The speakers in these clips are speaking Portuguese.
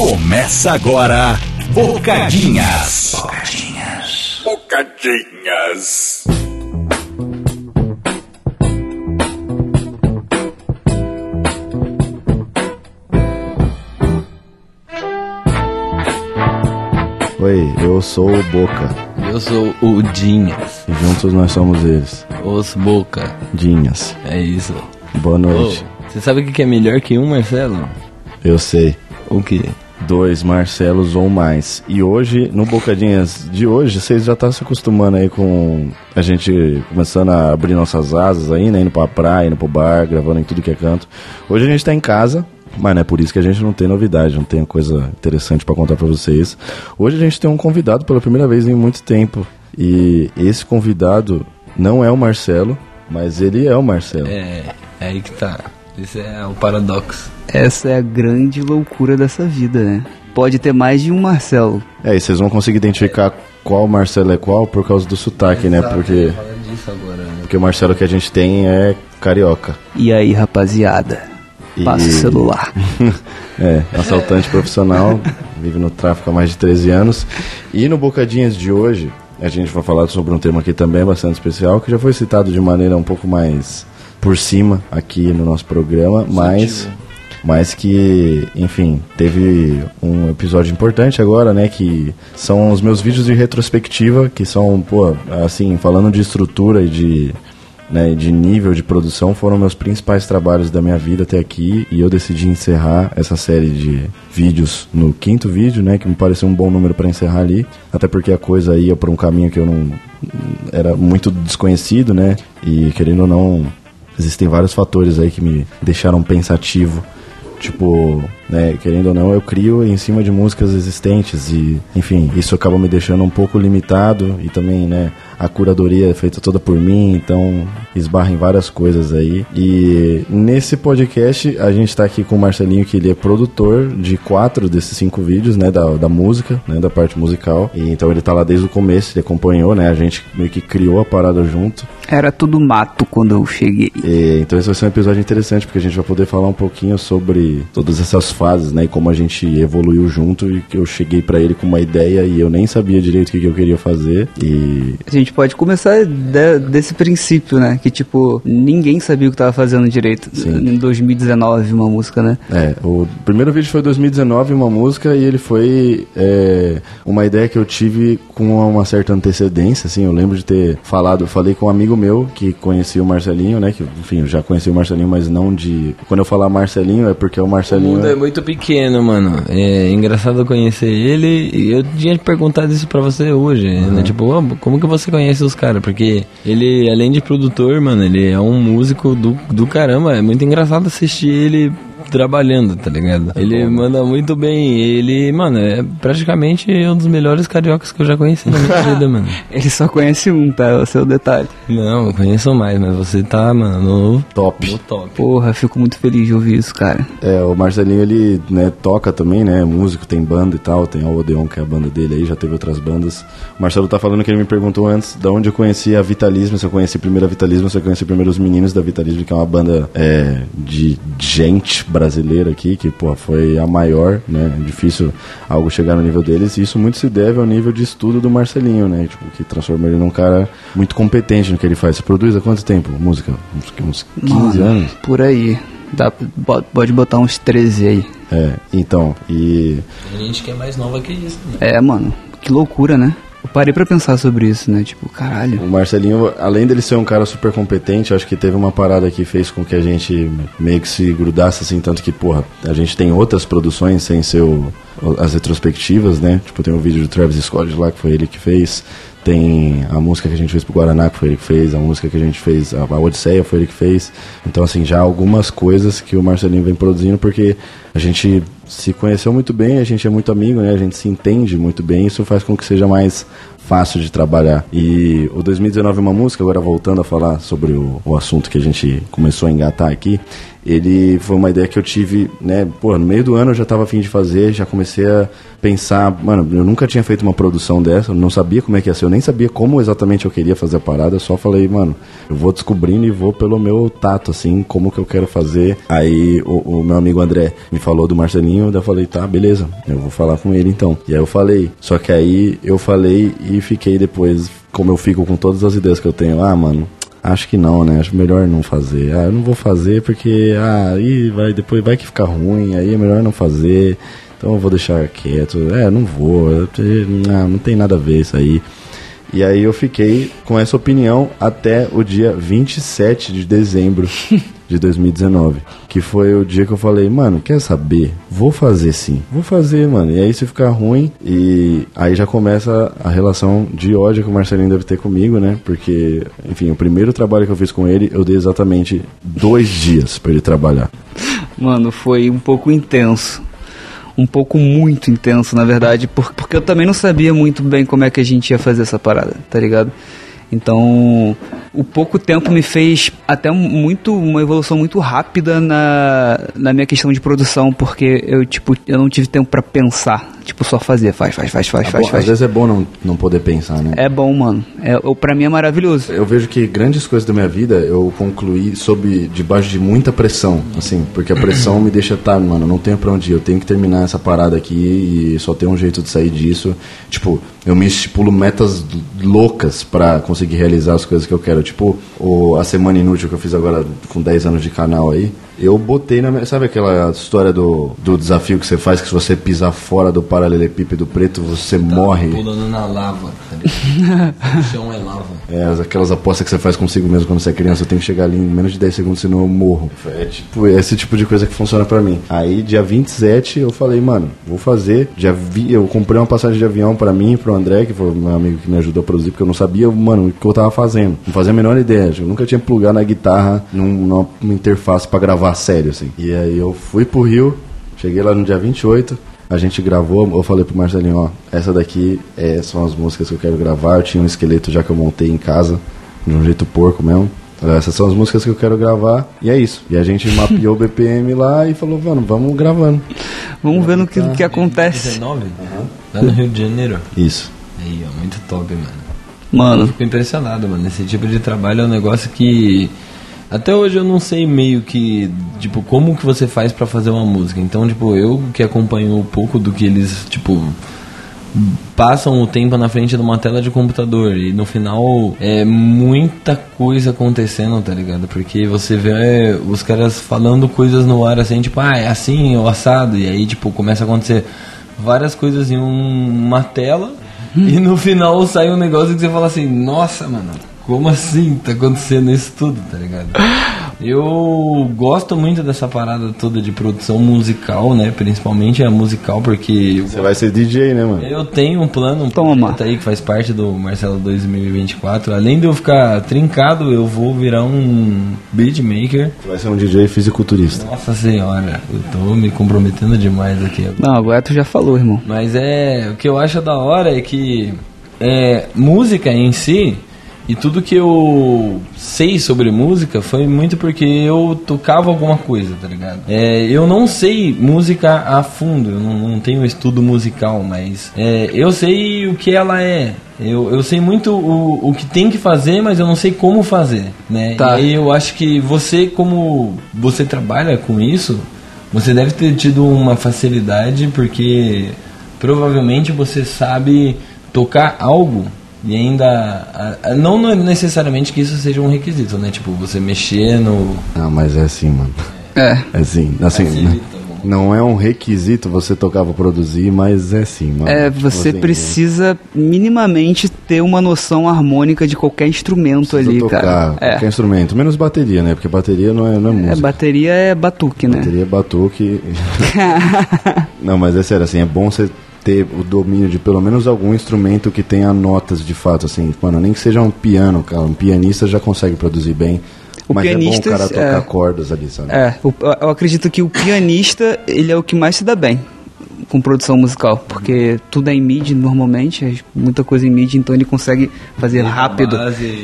Começa agora, Bocadinhas. Bocadinhas. Bocadinhas. Oi, eu sou o Boca. Eu sou o Dinhas. E juntos nós somos eles. Os Boca. Dinhas. É isso. Boa noite. Ô, você sabe o que é melhor que um Marcelo? Eu sei. O quê? Dois Marcelos ou mais. E hoje, no Bocadinhas de hoje, vocês já estão se acostumando aí com a gente começando a abrir nossas asas aí, né? Indo pra praia, indo pro bar, gravando em tudo que é canto. Hoje a gente tá em casa, mas não é por isso que a gente não tem novidade, não tem coisa interessante para contar para vocês. Hoje a gente tem um convidado pela primeira vez em muito tempo. E esse convidado não é o Marcelo, mas ele é o Marcelo. É, é aí que tá. Esse é o paradoxo. Essa é a grande loucura dessa vida, né? Pode ter mais de um Marcelo. É, e vocês vão conseguir identificar qual Marcelo é qual por causa do sotaque, né? Porque, agora, né? porque o Marcelo que a gente tem é carioca. E aí, rapaziada? E- Passa o celular. é, assaltante profissional, vive no tráfico há mais de 13 anos. E no Bocadinhas de hoje, a gente vai falar sobre um tema que também é bastante especial, que já foi citado de maneira um pouco mais por cima aqui no nosso programa, mas mas que, enfim, teve um episódio importante agora, né, que são os meus vídeos de retrospectiva, que são, pô, assim, falando de estrutura e de né, de nível de produção foram meus principais trabalhos da minha vida até aqui e eu decidi encerrar essa série de vídeos no quinto vídeo, né, que me pareceu um bom número para encerrar ali, até porque a coisa ia por um caminho que eu não era muito desconhecido, né, e querendo ou não existem vários fatores aí que me deixaram pensativo. Tipo, né, querendo ou não, eu crio em cima de músicas existentes e, enfim, isso acaba me deixando um pouco limitado e também, né, a curadoria é feita toda por mim, então esbarra em várias coisas aí. E nesse podcast a gente tá aqui com o Marcelinho, que ele é produtor de quatro desses cinco vídeos, né, da, da música, né, da parte musical. E então ele tá lá desde o começo, ele acompanhou, né, a gente meio que criou a parada junto. Era tudo mato quando eu cheguei. E, então esse vai ser um episódio interessante porque a gente vai poder falar um pouquinho sobre todas essas fases, né, e como a gente evoluiu junto e que eu cheguei pra ele com uma ideia e eu nem sabia direito o que, que eu queria fazer e A gente pode começar de- desse princípio, né? Que, tipo, ninguém sabia o que tava fazendo direito. Sim. Em 2019, uma música, né? É, o primeiro vídeo foi 2019, uma música, e ele foi é, uma ideia que eu tive com uma certa antecedência, assim, eu lembro de ter falado, falei com um amigo meu que conhecia o Marcelinho, né, que, enfim, eu já conhecia o Marcelinho, mas não de... Quando eu falar Marcelinho é porque o O Marcelinho... mundo é muito pequeno, mano. É engraçado conhecer ele. E eu tinha perguntado isso pra você hoje, né? Tipo, "Ô, como que você conhece os caras? Porque ele, além de produtor, mano, ele é um músico do, do caramba. É muito engraçado assistir ele trabalhando, tá ligado? Ele manda muito bem. Ele, mano, é praticamente um dos melhores cariocas que eu já conheci na minha vida, mano. Ele só conhece um, tá? Esse é o detalhe. Não, eu conheço mais, mas você tá, mano, no Top. no top. Porra, fico muito feliz de ouvir isso, cara. É, o Marcelinho, ele, né, toca também, né, músico, tem banda e tal, tem a Odeon, que é a banda dele aí, já teve outras bandas. O Marcelo tá falando que ele me perguntou antes de onde eu conheci a Vitalismo, se eu conheci primeiro a Vitalismo, se eu conheci primeiro os meninos da Vitalismo, que é uma banda é, de gente brasileira aqui, que, pô, foi a maior, né, difícil algo chegar no nível deles, e isso muito se deve ao nível de estudo do Marcelinho, né, tipo, que transforma ele num cara muito competente no que ele faz. Você produz há quanto tempo? Música? Uns, uns 15 Mano, anos? Por aí. Dá, pode botar uns 13 aí. É, então, e Tem gente que é mais nova que isso, né? É, mano, que loucura, né? Eu parei pra pensar sobre isso, né? Tipo, caralho. O Marcelinho, além dele ser um cara super competente, acho que teve uma parada que fez com que a gente meio que se grudasse assim, tanto que, porra, a gente tem outras produções sem ser o- as retrospectivas, né? Tipo, tem o vídeo do Travis Scott lá, que foi ele que fez. Tem a música que a gente fez pro Guaraná, que foi ele que fez. A música que a gente fez, a, Odisseia, foi ele que fez. Então, assim, já algumas coisas que o Marcelinho vem produzindo, porque a gente se conheceu muito bem, a gente é muito amigo, né? A gente se entende muito bem, isso faz com que seja mais fácil de trabalhar. E o 2019 é uma música, agora voltando a falar sobre o, o assunto que a gente começou a engatar aqui, ele foi uma ideia que eu tive, né? Pô, no meio do ano eu já estava afim de fazer, já comecei a pensar, mano, eu nunca tinha feito uma produção dessa, não sabia como é que ia ser, eu nem sabia como exatamente eu queria fazer a parada, eu só falei, mano, eu vou descobrindo e vou pelo meu tato, assim, como que eu quero fazer. Aí o, o meu amigo André me falou do Marcelinho, eu falei, tá, beleza, eu vou falar com ele então. E aí eu falei, só que aí eu falei e fiquei depois, como eu fico com todas as ideias que eu tenho, ah, mano, Acho que não, né? Acho melhor não fazer. Ah, eu não vou fazer porque ah, aí vai depois vai que ficar ruim, aí é melhor não fazer. Então eu vou deixar quieto. É, não vou. Não, não tem nada a ver isso aí. E aí eu fiquei com essa opinião até o dia 27 de dezembro de 2019. Que foi o dia que eu falei, mano, quer saber? Vou fazer sim. Vou fazer, mano. E aí se ficar ruim, e aí já começa a relação de ódio que o Marcelinho deve ter comigo, né? Porque, enfim, o primeiro trabalho que eu fiz com ele, eu dei exatamente dois dias para ele trabalhar. Mano, foi um pouco intenso um pouco muito intenso, na verdade, porque eu também não sabia muito bem como é que a gente ia fazer essa parada, tá ligado? Então, o pouco tempo me fez até muito uma evolução muito rápida na, na minha questão de produção, porque eu tipo, eu não tive tempo para pensar, tipo só fazer, faz, faz, faz, faz, é faz, bom, faz. Às vezes é bom não, não poder pensar, né? É bom, mano. É, para mim é maravilhoso. Eu vejo que grandes coisas da minha vida eu concluí sob debaixo de muita pressão, assim, porque a pressão me deixa tá, mano, não tenho para onde ir, eu tenho que terminar essa parada aqui e só tem um jeito de sair disso. Tipo, eu me estipulo metas loucas para conseguir realizar as coisas que eu quero. Tipo, o, a Semana Inútil que eu fiz agora com 10 anos de canal aí eu botei na minha. Sabe aquela história do, do desafio que você faz que se você pisar fora do paralelepípedo preto, você tá morre? Pulando na lava, tá O chão é lava. É, aquelas apostas que você faz consigo mesmo quando você é criança, eu tenho que chegar ali em menos de 10 segundos, senão eu morro. É tipo esse tipo de coisa que funciona pra mim. Aí, dia 27, eu falei, mano, vou fazer. Já vi, eu comprei uma passagem de avião pra mim e pro André, que foi meu amigo que me ajudou a produzir, porque eu não sabia, mano, o que eu tava fazendo. Não fazia a menor ideia. Eu nunca tinha plugado na guitarra num, numa interface pra gravar gravar sério, assim. E aí eu fui pro Rio, cheguei lá no dia 28, a gente gravou, eu falei pro Marcelinho, ó, essa daqui é, são as músicas que eu quero gravar, eu tinha um esqueleto já que eu montei em casa, de um jeito porco mesmo. Essas são as músicas que eu quero gravar e é isso. E a gente mapeou o BPM lá e falou, mano, vamos gravando. Vamos vendo o que, que acontece. 19? Uhum. Lá no Rio de Janeiro. Isso. Aí, ó, muito top, mano. Mano. Eu fico impressionado, mano. Esse tipo de trabalho é um negócio que até hoje eu não sei meio que, tipo, como que você faz para fazer uma música. Então, tipo, eu que acompanho um pouco do que eles, tipo, passam o tempo na frente de uma tela de computador e no final é muita coisa acontecendo, tá ligado? Porque você vê é, os caras falando coisas no ar assim, tipo, ah, é assim, o assado, e aí, tipo, começa a acontecer várias coisas em um, uma tela hum. e no final sai um negócio que você fala assim, nossa, mano, como assim tá acontecendo isso tudo, tá ligado? Eu gosto muito dessa parada toda de produção musical, né? Principalmente a musical, porque. Você vai ser DJ, né, mano? Eu tenho um plano, um Toma. aí que faz parte do Marcelo 2024. Além de eu ficar trincado, eu vou virar um beatmaker. Você vai ser um DJ fisiculturista. Nossa senhora, eu tô me comprometendo demais aqui. Não, agora tu já falou, irmão. Mas é. O que eu acho da hora é que. É, música em si e tudo que eu sei sobre música foi muito porque eu tocava alguma coisa, tá ligado? É, eu não sei música a fundo, eu não, não tenho estudo musical, mas é, eu sei o que ela é. Eu, eu sei muito o, o que tem que fazer, mas eu não sei como fazer, né? Tá. E aí eu acho que você, como você trabalha com isso, você deve ter tido uma facilidade porque provavelmente você sabe tocar algo e ainda. Não necessariamente que isso seja um requisito, né? Tipo, você mexer no. Não, mas é assim, mano. É. É assim. assim né? Não é um requisito você tocar pra produzir, mas é sim, mano. É, você assim, precisa minimamente ter uma noção harmônica de qualquer instrumento ali, tocar cara. Qualquer é. instrumento, menos bateria, né? Porque bateria não é, não é, é música. É, bateria é batuque, né? Bateria é batuque. não, mas é sério, assim, é bom você ter o domínio de pelo menos algum instrumento que tenha notas de fato, assim, mano, nem que seja um piano, cara, um pianista já consegue produzir bem. O mas pianista, é bom o cara tocar é, cordas ali, sabe? É, eu acredito que o pianista, ele é o que mais se dá bem com produção musical, porque tudo é em MIDI normalmente, é muita coisa em MIDI, então ele consegue fazer rápido.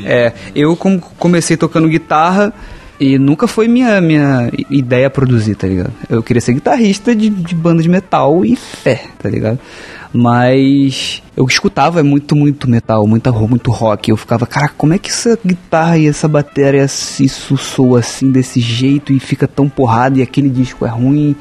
É, eu como comecei tocando guitarra e nunca foi minha, minha ideia produzir, tá ligado? Eu queria ser guitarrista de, de banda de metal e fé, tá ligado? Mas eu escutava muito, muito metal, muita, ro- muito rock. Eu ficava, cara, como é que essa guitarra e essa bateria, isso soa assim, desse jeito e fica tão porrada e aquele disco é ruim?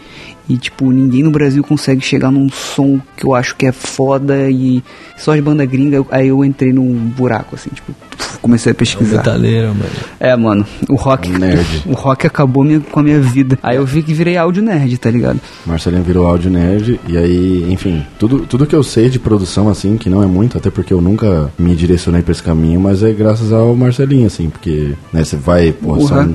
E, tipo, ninguém no Brasil consegue chegar num som que eu acho que é foda e só as bandas gringas. Aí eu entrei num buraco, assim, tipo, comecei a pesquisar. Metaleiro, mano. É, mano, o rock. Nerd. O rock acabou minha- com a minha vida. Aí eu vi que virei áudio nerd, tá ligado? Marcelinho virou áudio nerd e aí, enfim, tudo, tudo que eu sei de produção, assim, que não é muito, até porque eu nunca me direcionei pra esse caminho, mas é graças ao Marcelinho, assim, porque, né, você vai, pô, Uhum.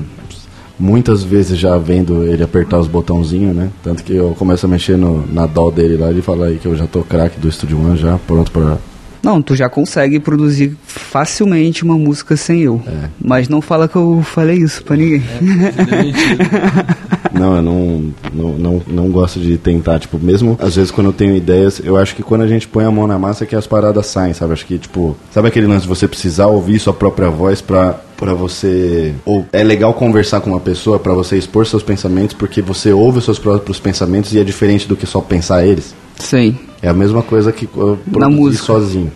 Muitas vezes já vendo ele apertar os botãozinhos, né, tanto que eu começo a mexer no, na dó dele lá, ele fala aí que eu já tô craque do Studio One já, pronto pra... Não, tu já consegue produzir facilmente uma música sem eu. É. Mas não fala que eu falei isso pra ninguém. Não, eu não, não, não, não gosto de tentar, tipo, mesmo às vezes quando eu tenho ideias, eu acho que quando a gente põe a mão na massa é que as paradas saem, sabe? Acho que, tipo, sabe aquele lance de você precisar ouvir sua própria voz pra, pra você. Ou é legal conversar com uma pessoa pra você expor seus pensamentos, porque você ouve os seus próprios pensamentos e é diferente do que só pensar eles. Sim. É a mesma coisa que eu Na produzir música. sozinho.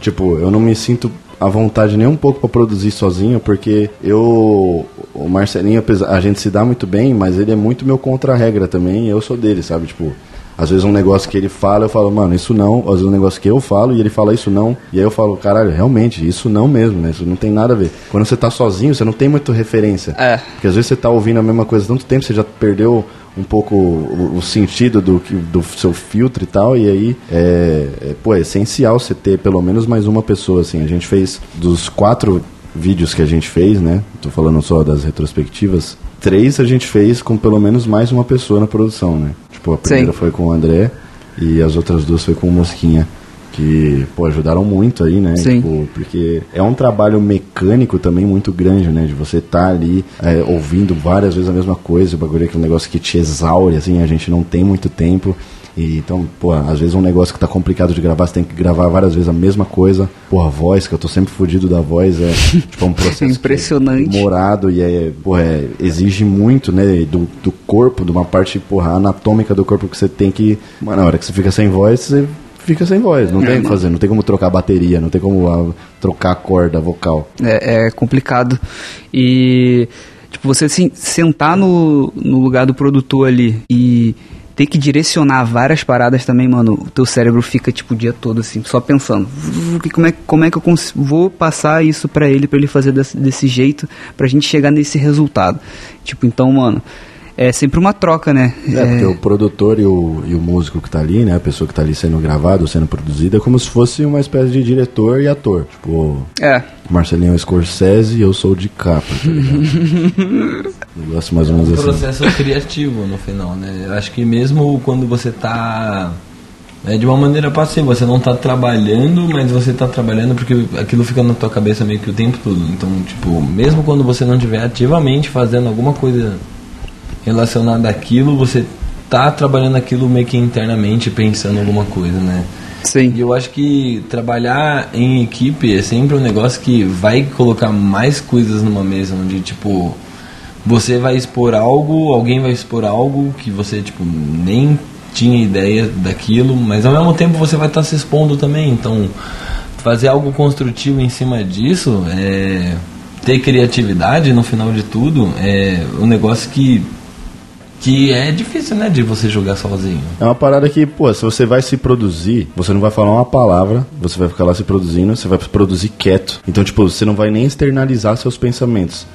Tipo, eu não me sinto à vontade nem um pouco pra produzir sozinho, porque eu. O Marcelinho, apesar, a gente se dá muito bem, mas ele é muito meu contra-regra também, e eu sou dele, sabe? Tipo, às vezes um negócio que ele fala, eu falo, mano, isso não. Às vezes um negócio que eu falo e ele fala isso não. E aí eu falo, caralho, realmente, isso não mesmo, né? Isso não tem nada a ver. Quando você tá sozinho, você não tem muita referência. É. Porque às vezes você tá ouvindo a mesma coisa tanto tempo, você já perdeu um pouco o, o sentido do, que- do seu filtro e tal, e aí é, é, pô, é essencial você ter pelo menos mais uma pessoa, assim. A gente fez dos quatro vídeos que a gente fez, né? Tô falando só das retrospectivas. Três a gente fez com pelo menos mais uma pessoa na produção, né? Tipo, a primeira Sim. foi com o André e as outras duas foi com o Mosquinha. Que, pô, ajudaram muito aí, né? Sim. Tipo, porque é um trabalho mecânico também muito grande, né? De você estar ali é, ouvindo várias vezes a mesma coisa, o bagulho é aquele negócio que te exaure, assim, a gente não tem muito tempo. E, então, pô, às vezes um negócio que tá complicado de gravar, você tem que gravar várias vezes a mesma coisa. Pô, a voz, que eu tô sempre fudido da voz, é tipo um processo Impressionante. demorado e é, porra, é, exige muito, né, do, do corpo, de uma parte, porra, anatômica do corpo que você tem que. Mano, na hora que você fica sem voz, você fica sem voz. Não tem o que fazer, não tem como trocar a bateria, não tem como ah, trocar a corda vocal. É, é complicado. E, tipo, você se, sentar no, no lugar do produtor ali e ter que direcionar várias paradas também, mano, o teu cérebro fica, tipo, o dia todo, assim, só pensando. "Que- Como é, como é que eu vou passar isso pra ele, pra ele fazer desse, desse jeito, pra gente chegar nesse resultado? Tipo, então, mano, é sempre uma troca, né? É, porque o produtor e o, e o músico que tá ali, né, a pessoa que tá ali sendo gravado, sendo produzida, é como se fosse uma espécie de diretor e ator. Tipo, É, Marcelinho é Scorsese e eu sou o DiCaprio, tá ligado? Negócio mais ou menos um assim. processo criativo no final, né? Eu acho que mesmo quando você tá é de uma maneira passiva, você não tá trabalhando, mas você tá trabalhando porque aquilo fica na tua cabeça meio que o tempo todo. Então, tipo, mesmo quando você não estiver ativamente fazendo alguma coisa relacionada àquilo, você tá trabalhando aquilo meio que internamente, pensando alguma coisa, né? E sim. eu acho que trabalhar em equipe é sempre um negócio que vai colocar mais coisas numa mesa, onde, tipo, você vai expor algo, alguém vai expor algo que você, tipo, nem tinha ideia daquilo, mas ao mesmo tempo você vai estar se expondo também, então fazer algo construtivo em cima disso, é, ter criatividade no final de tudo, é um negócio que, que é difícil, né, de você jogar sozinho. É uma parada que, pô, se você vai se produzir, você não vai falar uma palavra, você vai ficar lá se produzindo, você vai produzir quieto. Então, tipo, você não vai nem externalizar seus pensamentos.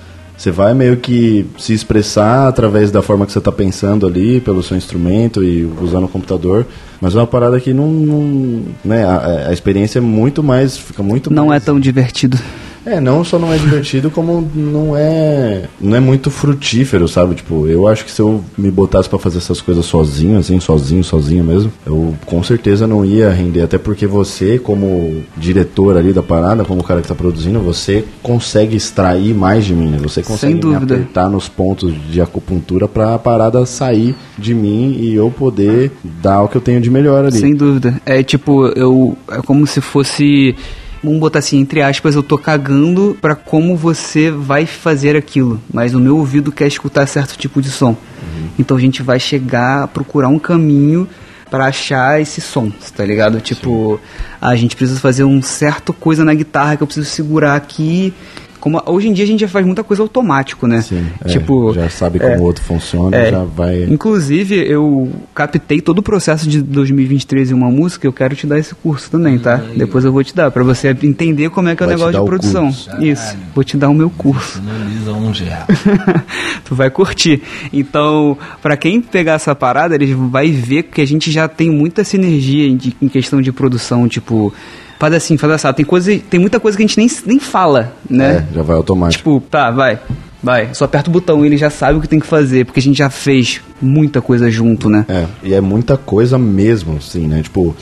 Você vai meio que se expressar através da forma que você está pensando ali, pelo seu instrumento e usando o computador. Mas é uma parada que não. não né, a, a experiência é muito mais. Fica muito Não é mais tão divertido. É, não só não é divertido, como não é não é muito frutífero, sabe? Tipo, eu acho que se eu me botasse para fazer essas coisas sozinho, assim, sozinho, sozinho mesmo, eu com certeza não ia render, até porque você, como diretor ali da parada, como o cara que tá produzindo, você consegue extrair mais de mim, né? Você consegue me apertar nos pontos de acupuntura para a parada sair de mim e eu poder dar o que eu tenho de melhor ali. Sem dúvida. É tipo, eu é como se fosse vamos botar assim, entre aspas, eu tô cagando para como você vai fazer aquilo, mas o meu ouvido quer escutar certo tipo de som. Uhum. Então a gente vai chegar a procurar um caminho para achar esse som, tá ligado? Tipo, Sim. a gente precisa fazer um certo coisa na guitarra que eu preciso segurar aqui como hoje em dia a gente já faz muita coisa automático, né? Sim, é, tipo, é, já sabe como é, o outro funciona, é, já vai. Inclusive, eu captei todo o processo de 2023 em uma música, eu quero te dar esse curso também, tá? Aí. Depois eu vou te dar, para você entender como é que é o negócio de produção. Isso, vou te dar o meu curso. um real. tu vai curtir. Então, para quem pegar essa parada, ele vai ver que a gente já tem muita sinergia em, em questão de produção, tipo faz assim, faz assim. Tem, coisa, tem muita coisa que a gente nem, nem fala, né? É, já vai automático. Tipo, tá, vai. Vai, só aperta o botão e ele já sabe o que tem que fazer, porque a gente já fez muita coisa junto, né? É, e é muita coisa mesmo, assim, né? Tipo,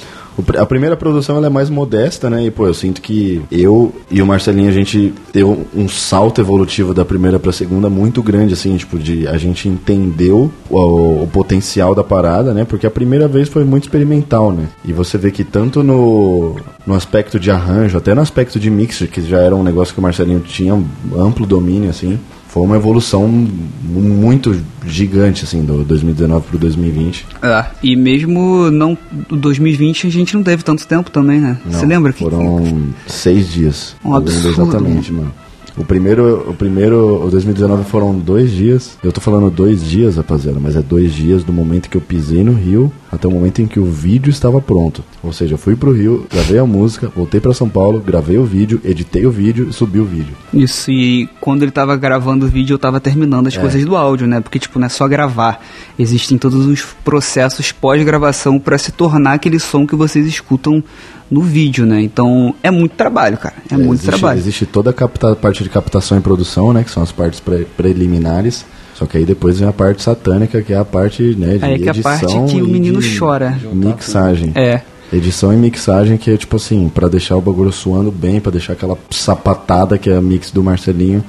a primeira produção ela é mais modesta, né? E, pô, eu sinto que eu e o Marcelinho, a gente deu um salto evolutivo da primeira pra segunda muito grande, assim, tipo, de a gente entendeu o, o potencial da parada, né? Porque a primeira vez foi muito experimental, né? E você vê que tanto no, no aspecto de arranjo, até no aspecto de mix, que já era um negócio que o Marcelinho tinha um amplo domínio, assim, foi uma evolução muito gigante, assim, do 2019 pro 2020. É, e mesmo não 2020 a gente não teve tanto tempo também, né? Você lembra? que Foram seis dias. Um absurdo. Exatamente, mano. O primeiro, o primeiro, o 2019 foram dois dias. Eu tô falando dois dias, rapaziada, mas é dois dias do momento que eu pisei no Rio até o momento em que o vídeo estava pronto. Ou seja, eu fui pro Rio, gravei a música, voltei para São Paulo, gravei o vídeo, editei o vídeo e subi o vídeo. Isso, e quando ele tava gravando o vídeo, eu tava terminando as é. coisas do áudio, né? Porque, tipo, não é só gravar. Existem todos os processos pós-gravação para se tornar aquele som que vocês escutam no vídeo, né? Então é muito trabalho, cara. É, é muito existe, trabalho. Existe toda a capta, parte de captação e produção, né? Que são as partes pre preliminares. Só que aí depois vem a parte satânica, que é a parte né, de aí edição. É a parte que o menino chora. Mixagem. É. Edição e mixagem, que é tipo assim, para deixar o bagulho suando bem, para deixar aquela sapatada que é a mix do Marcelinho.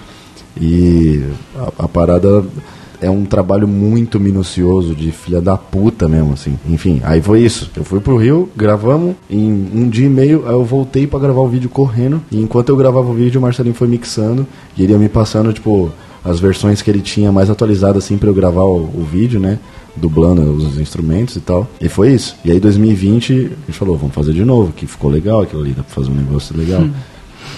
E a, a parada é um trabalho muito minucioso, de filha da puta mesmo, assim. Enfim, aí foi isso. Eu fui pro Rio, gravamos, em um dia e meio eu voltei para gravar o vídeo correndo. E enquanto eu gravava o vídeo, o Marcelinho foi mixando e ele ia me passando, tipo, as versões que ele tinha mais atualizadas, assim, pra eu gravar o, o vídeo, né? dublando os instrumentos e tal. E foi isso. E aí 2020 a gente falou, vamos fazer de novo, que ficou legal aquilo ali, dá pra fazer um negócio legal.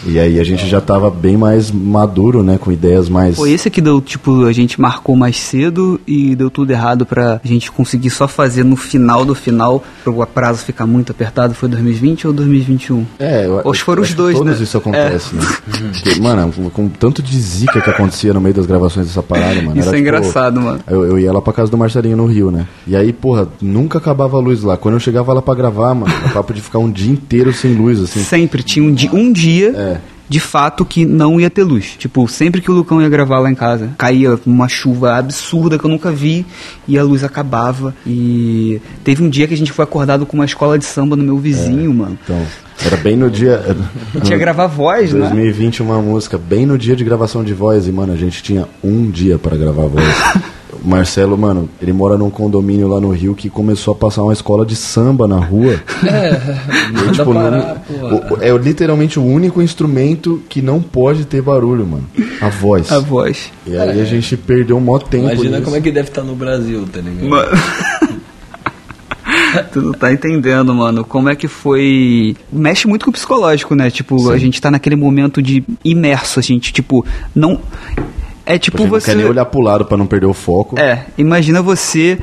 E aí a gente já estava bem mais maduro, né? Com ideias mais. Foi esse que deu, tipo, a gente marcou mais cedo e deu tudo errado pra gente conseguir só fazer no final do final, o prazo ficar muito apertado. Foi 2020 ou 2021? É, eu, Ou foram os dois, todos né? isso acontece, é. né? Porque, mano, com tanto de zica que acontecia no meio das gravações dessa parada, mano. Isso era, é tipo, engraçado, mano. Eu, eu ia lá pra casa do Marcelinho no Rio, né? E aí, porra, nunca acabava a luz lá. Quando eu chegava lá pra gravar, mano, o papo de ficar um dia inteiro sem luz, assim. Sempre. Tinha um, di um dia. É de fato que não ia ter luz. Tipo, sempre que o Lucão ia gravar lá em casa, caía uma chuva absurda que eu nunca vi e a luz acabava. E teve um dia que a gente foi acordado com uma escola de samba no meu vizinho, é, mano. Então, era bem no dia. tinha gravar voz, 2020, né? 2020 uma música, bem no dia de gravação de voz, e, mano, a gente tinha um dia para gravar voz. O Marcelo, mano, ele mora num condomínio lá no Rio que começou a passar uma escola de samba na rua. É, e, tipo, parar, o, é literalmente o único instrumento que não pode ter barulho, mano. A voz. A voz. E aí é. a gente perdeu um maior tempo. Imagina nisso. como é que deve estar no Brasil, tá ligado? Mano. tu não tá entendendo, mano. Como é que foi. Mexe muito com o psicológico, né? Tipo, Sim. a gente tá naquele momento de imerso, a gente, tipo, não. É tipo você. Não quer nem olhar pro lado pra não perder o foco. É, imagina você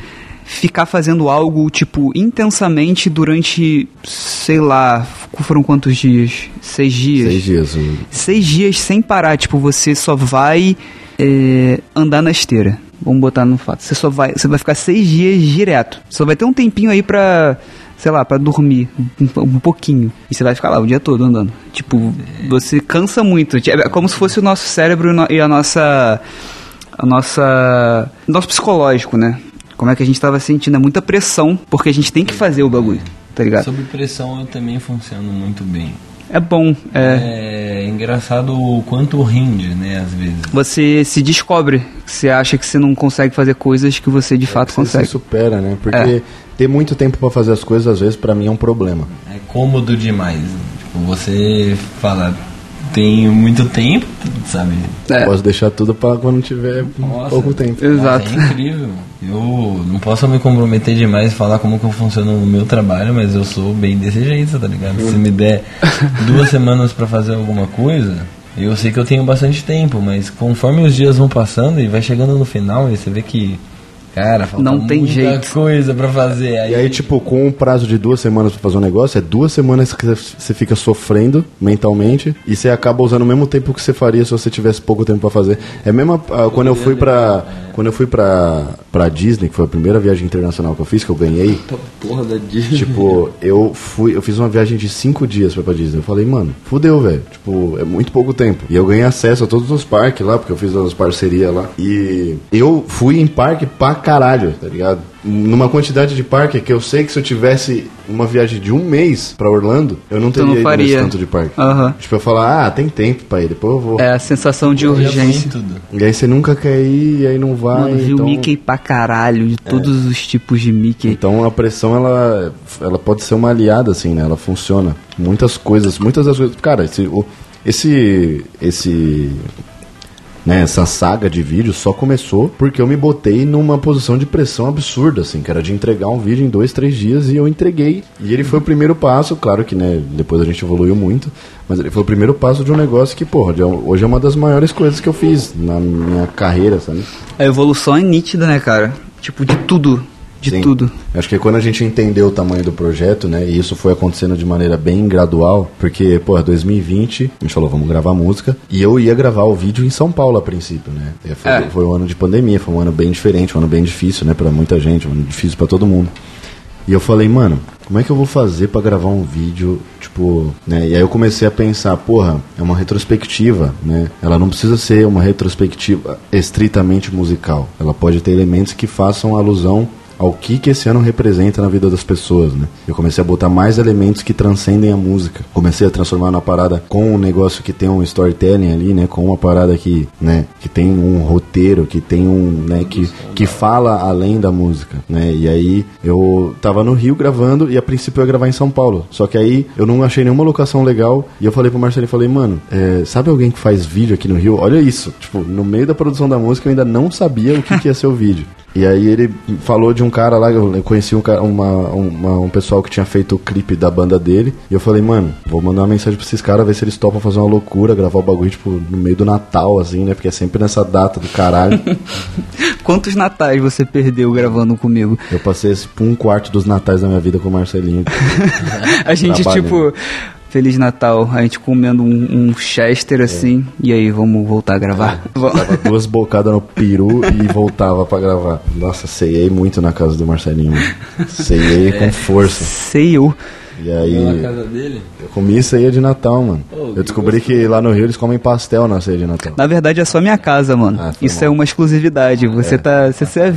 ficar fazendo algo, tipo, intensamente durante, sei lá, foram quantos dias? Seis dias? Seis dias. Seis dias sem parar, tipo, você só vai é, andar na esteira. Vamos botar no fato. Você só vai, você vai ficar seis dias direto. Só vai ter um tempinho aí pra sei lá, pra dormir um, pouquinho. E você vai ficar lá o dia todo andando. Tipo, você cansa muito. É como se fosse o nosso cérebro e a nossa. A nossa. Nosso psicológico, né? Como é que a gente tava sentindo? É muita pressão, porque a gente tem que fazer o bagulho, tá ligado? Sob pressão eu também funciono muito bem. É bom. É, É engraçado o quanto rende, né, às vezes. você se descobre. Você acha que você não consegue fazer coisas que você de fato Você consegue. se supera, né? Porque É. ter muito tempo pra fazer as coisas, às vezes, pra mim é um problema. É cômodo demais. Tipo, você fala, tenho muito tempo, sabe? É. Posso deixar tudo pra quando tiver Nossa. pouco tempo. Exato. Nossa, é incrível. Eu não posso me comprometer demais e falar como que eu funciono no meu trabalho, mas eu sou bem desse jeito, tá ligado? Se me der duas semanas pra fazer alguma coisa, eu sei que eu tenho bastante tempo, mas conforme os dias vão passando e vai chegando no final, e você vê que, cara, falta Não tem muita jeito. coisa pra fazer. E aí, tipo, com um prazo de duas semanas pra fazer um negócio, é duas semanas que você- fica sofrendo mentalmente e você acaba usando o mesmo tempo que você faria se você tivesse pouco tempo pra fazer. É mesmo ah, quando eu fui pra quando eu fui pra, pra Disney, que foi a primeira viagem internacional que eu fiz, que eu ganhei. porra da Disney. Tipo, eu fui, eu fiz uma viagem de cinco dias pra, pra Disney. Eu falei, mano, fudeu, velho. Tipo, é muito pouco tempo. E eu ganhei acesso a todos os parques lá, porque eu fiz as parcerias lá. E eu fui em parque pra caralho, tá ligado? Numa quantidade de parque que eu sei que se eu tivesse uma viagem de um mês pra Orlando, eu não Tu teria não ido tanto de parque. Aham. Tipo, eu falar, ah, tem tempo pra ir, depois eu vou. É a sensação de Eu urgência. tudo. E aí você nunca quer ir, e aí não vai. Mano, viu então... Mickey pra caralho, de todos os tipos de Mickey. Então a pressão ela, ela pode ser uma aliada assim, né? Ela funciona. Muitas coisas, muitas das coisas. Cara, esse o- esse esse né, essa saga de vídeos só começou porque eu me botei numa posição de pressão absurda, assim, que era de entregar um vídeo em dois, três dias e eu entreguei. E ele foi o primeiro passo, claro que, né, depois a gente evoluiu muito, mas ele foi o primeiro passo de um negócio que, porra, hoje é uma das maiores coisas que eu fiz na minha carreira, sabe? A evolução é nítida, né, cara? Tipo, de tudo. De Sim. tudo. Acho que quando a gente entendeu o tamanho do projeto, né, e isso foi acontecendo de maneira bem gradual, porque, pô, 2020, a gente falou, vamos gravar música, e eu ia gravar o vídeo em São Paulo a princípio, né? Foi, É. foi um ano de pandemia, foi um ano bem diferente, um ano bem difícil, né, pra muita gente, um ano difícil pra todo mundo. E eu falei, mano, como é que eu vou fazer pra gravar um vídeo, tipo, né? E aí eu comecei a pensar, porra, é uma retrospectiva, né? Ela não precisa ser uma retrospectiva estritamente musical. Ela pode ter elementos que façam alusão ao que que esse ano representa na vida das pessoas, né? Eu comecei a botar mais elementos que transcendem a música. Comecei a transformar na parada com um negócio que tem um storytelling ali, né? Com uma parada que, né? Que tem um roteiro, que tem um, né? Que, que fala além da música, né? E aí eu tava no Rio gravando e a princípio eu ia gravar em São Paulo. Só que aí eu não achei nenhuma locação legal e eu falei pro Marcelinho, falei, mano, é, sabe alguém que faz vídeo aqui no Rio? Olha isso. Tipo, no meio da produção da música eu ainda não sabia o que, que ia ser o vídeo. E aí ele falou de um cara lá, eu conheci um, cara- uma, uma- um pessoal que tinha feito o clipe da banda dele. E eu falei, mano, vou mandar uma mensagem pra esses caras, ver se eles topam fazer uma loucura, gravar o bagulho, tipo, no meio do Natal, assim, né? Porque é sempre nessa data do caralho. Quantos natais você perdeu gravando comigo? eu passei esse, um quarto dos natais da minha vida com o Marcelinho. A gente, tipo, Feliz Natal, a gente comendo um, um Chester assim, e aí, vamos voltar a gravar? Dava duas bocadas no peru e voltava pra gravar. Nossa, ceiei muito na casa do Marcelinho. Ceiei com força. Sei eu. E aí. Na casa dele? Eu comi ceia de Natal, mano. Oh, eu que descobri que lá no Rio eles comem pastel na ceia de Natal. Na verdade é só minha casa, mano. Ah, Isso bom. é uma exclusividade. Você tá. Você, você é.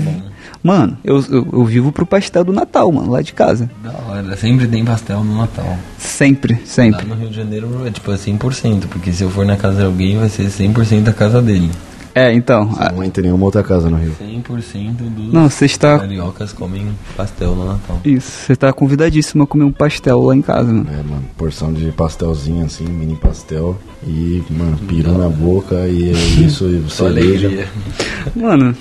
Mano, eu, eu, eu vivo pro pastel do Natal, mano, lá de casa. Da hora, sempre tem pastel no Natal. Sempre, Lá sempre. no Rio de Janeiro é tipo é 100%, porque se eu for na casa de alguém vai ser 100% da casa dele. É, então. a- Não entra em nenhuma outra casa no Rio. 100% dos Não, você está. cariocas comem pastel no Natal. Isso, você tá convidadíssimo a comer um pastel lá em casa, mano. É, mano, porção de pastelzinho assim, mini pastel. E, mano, peru na boca e é isso, e alegria. Mano,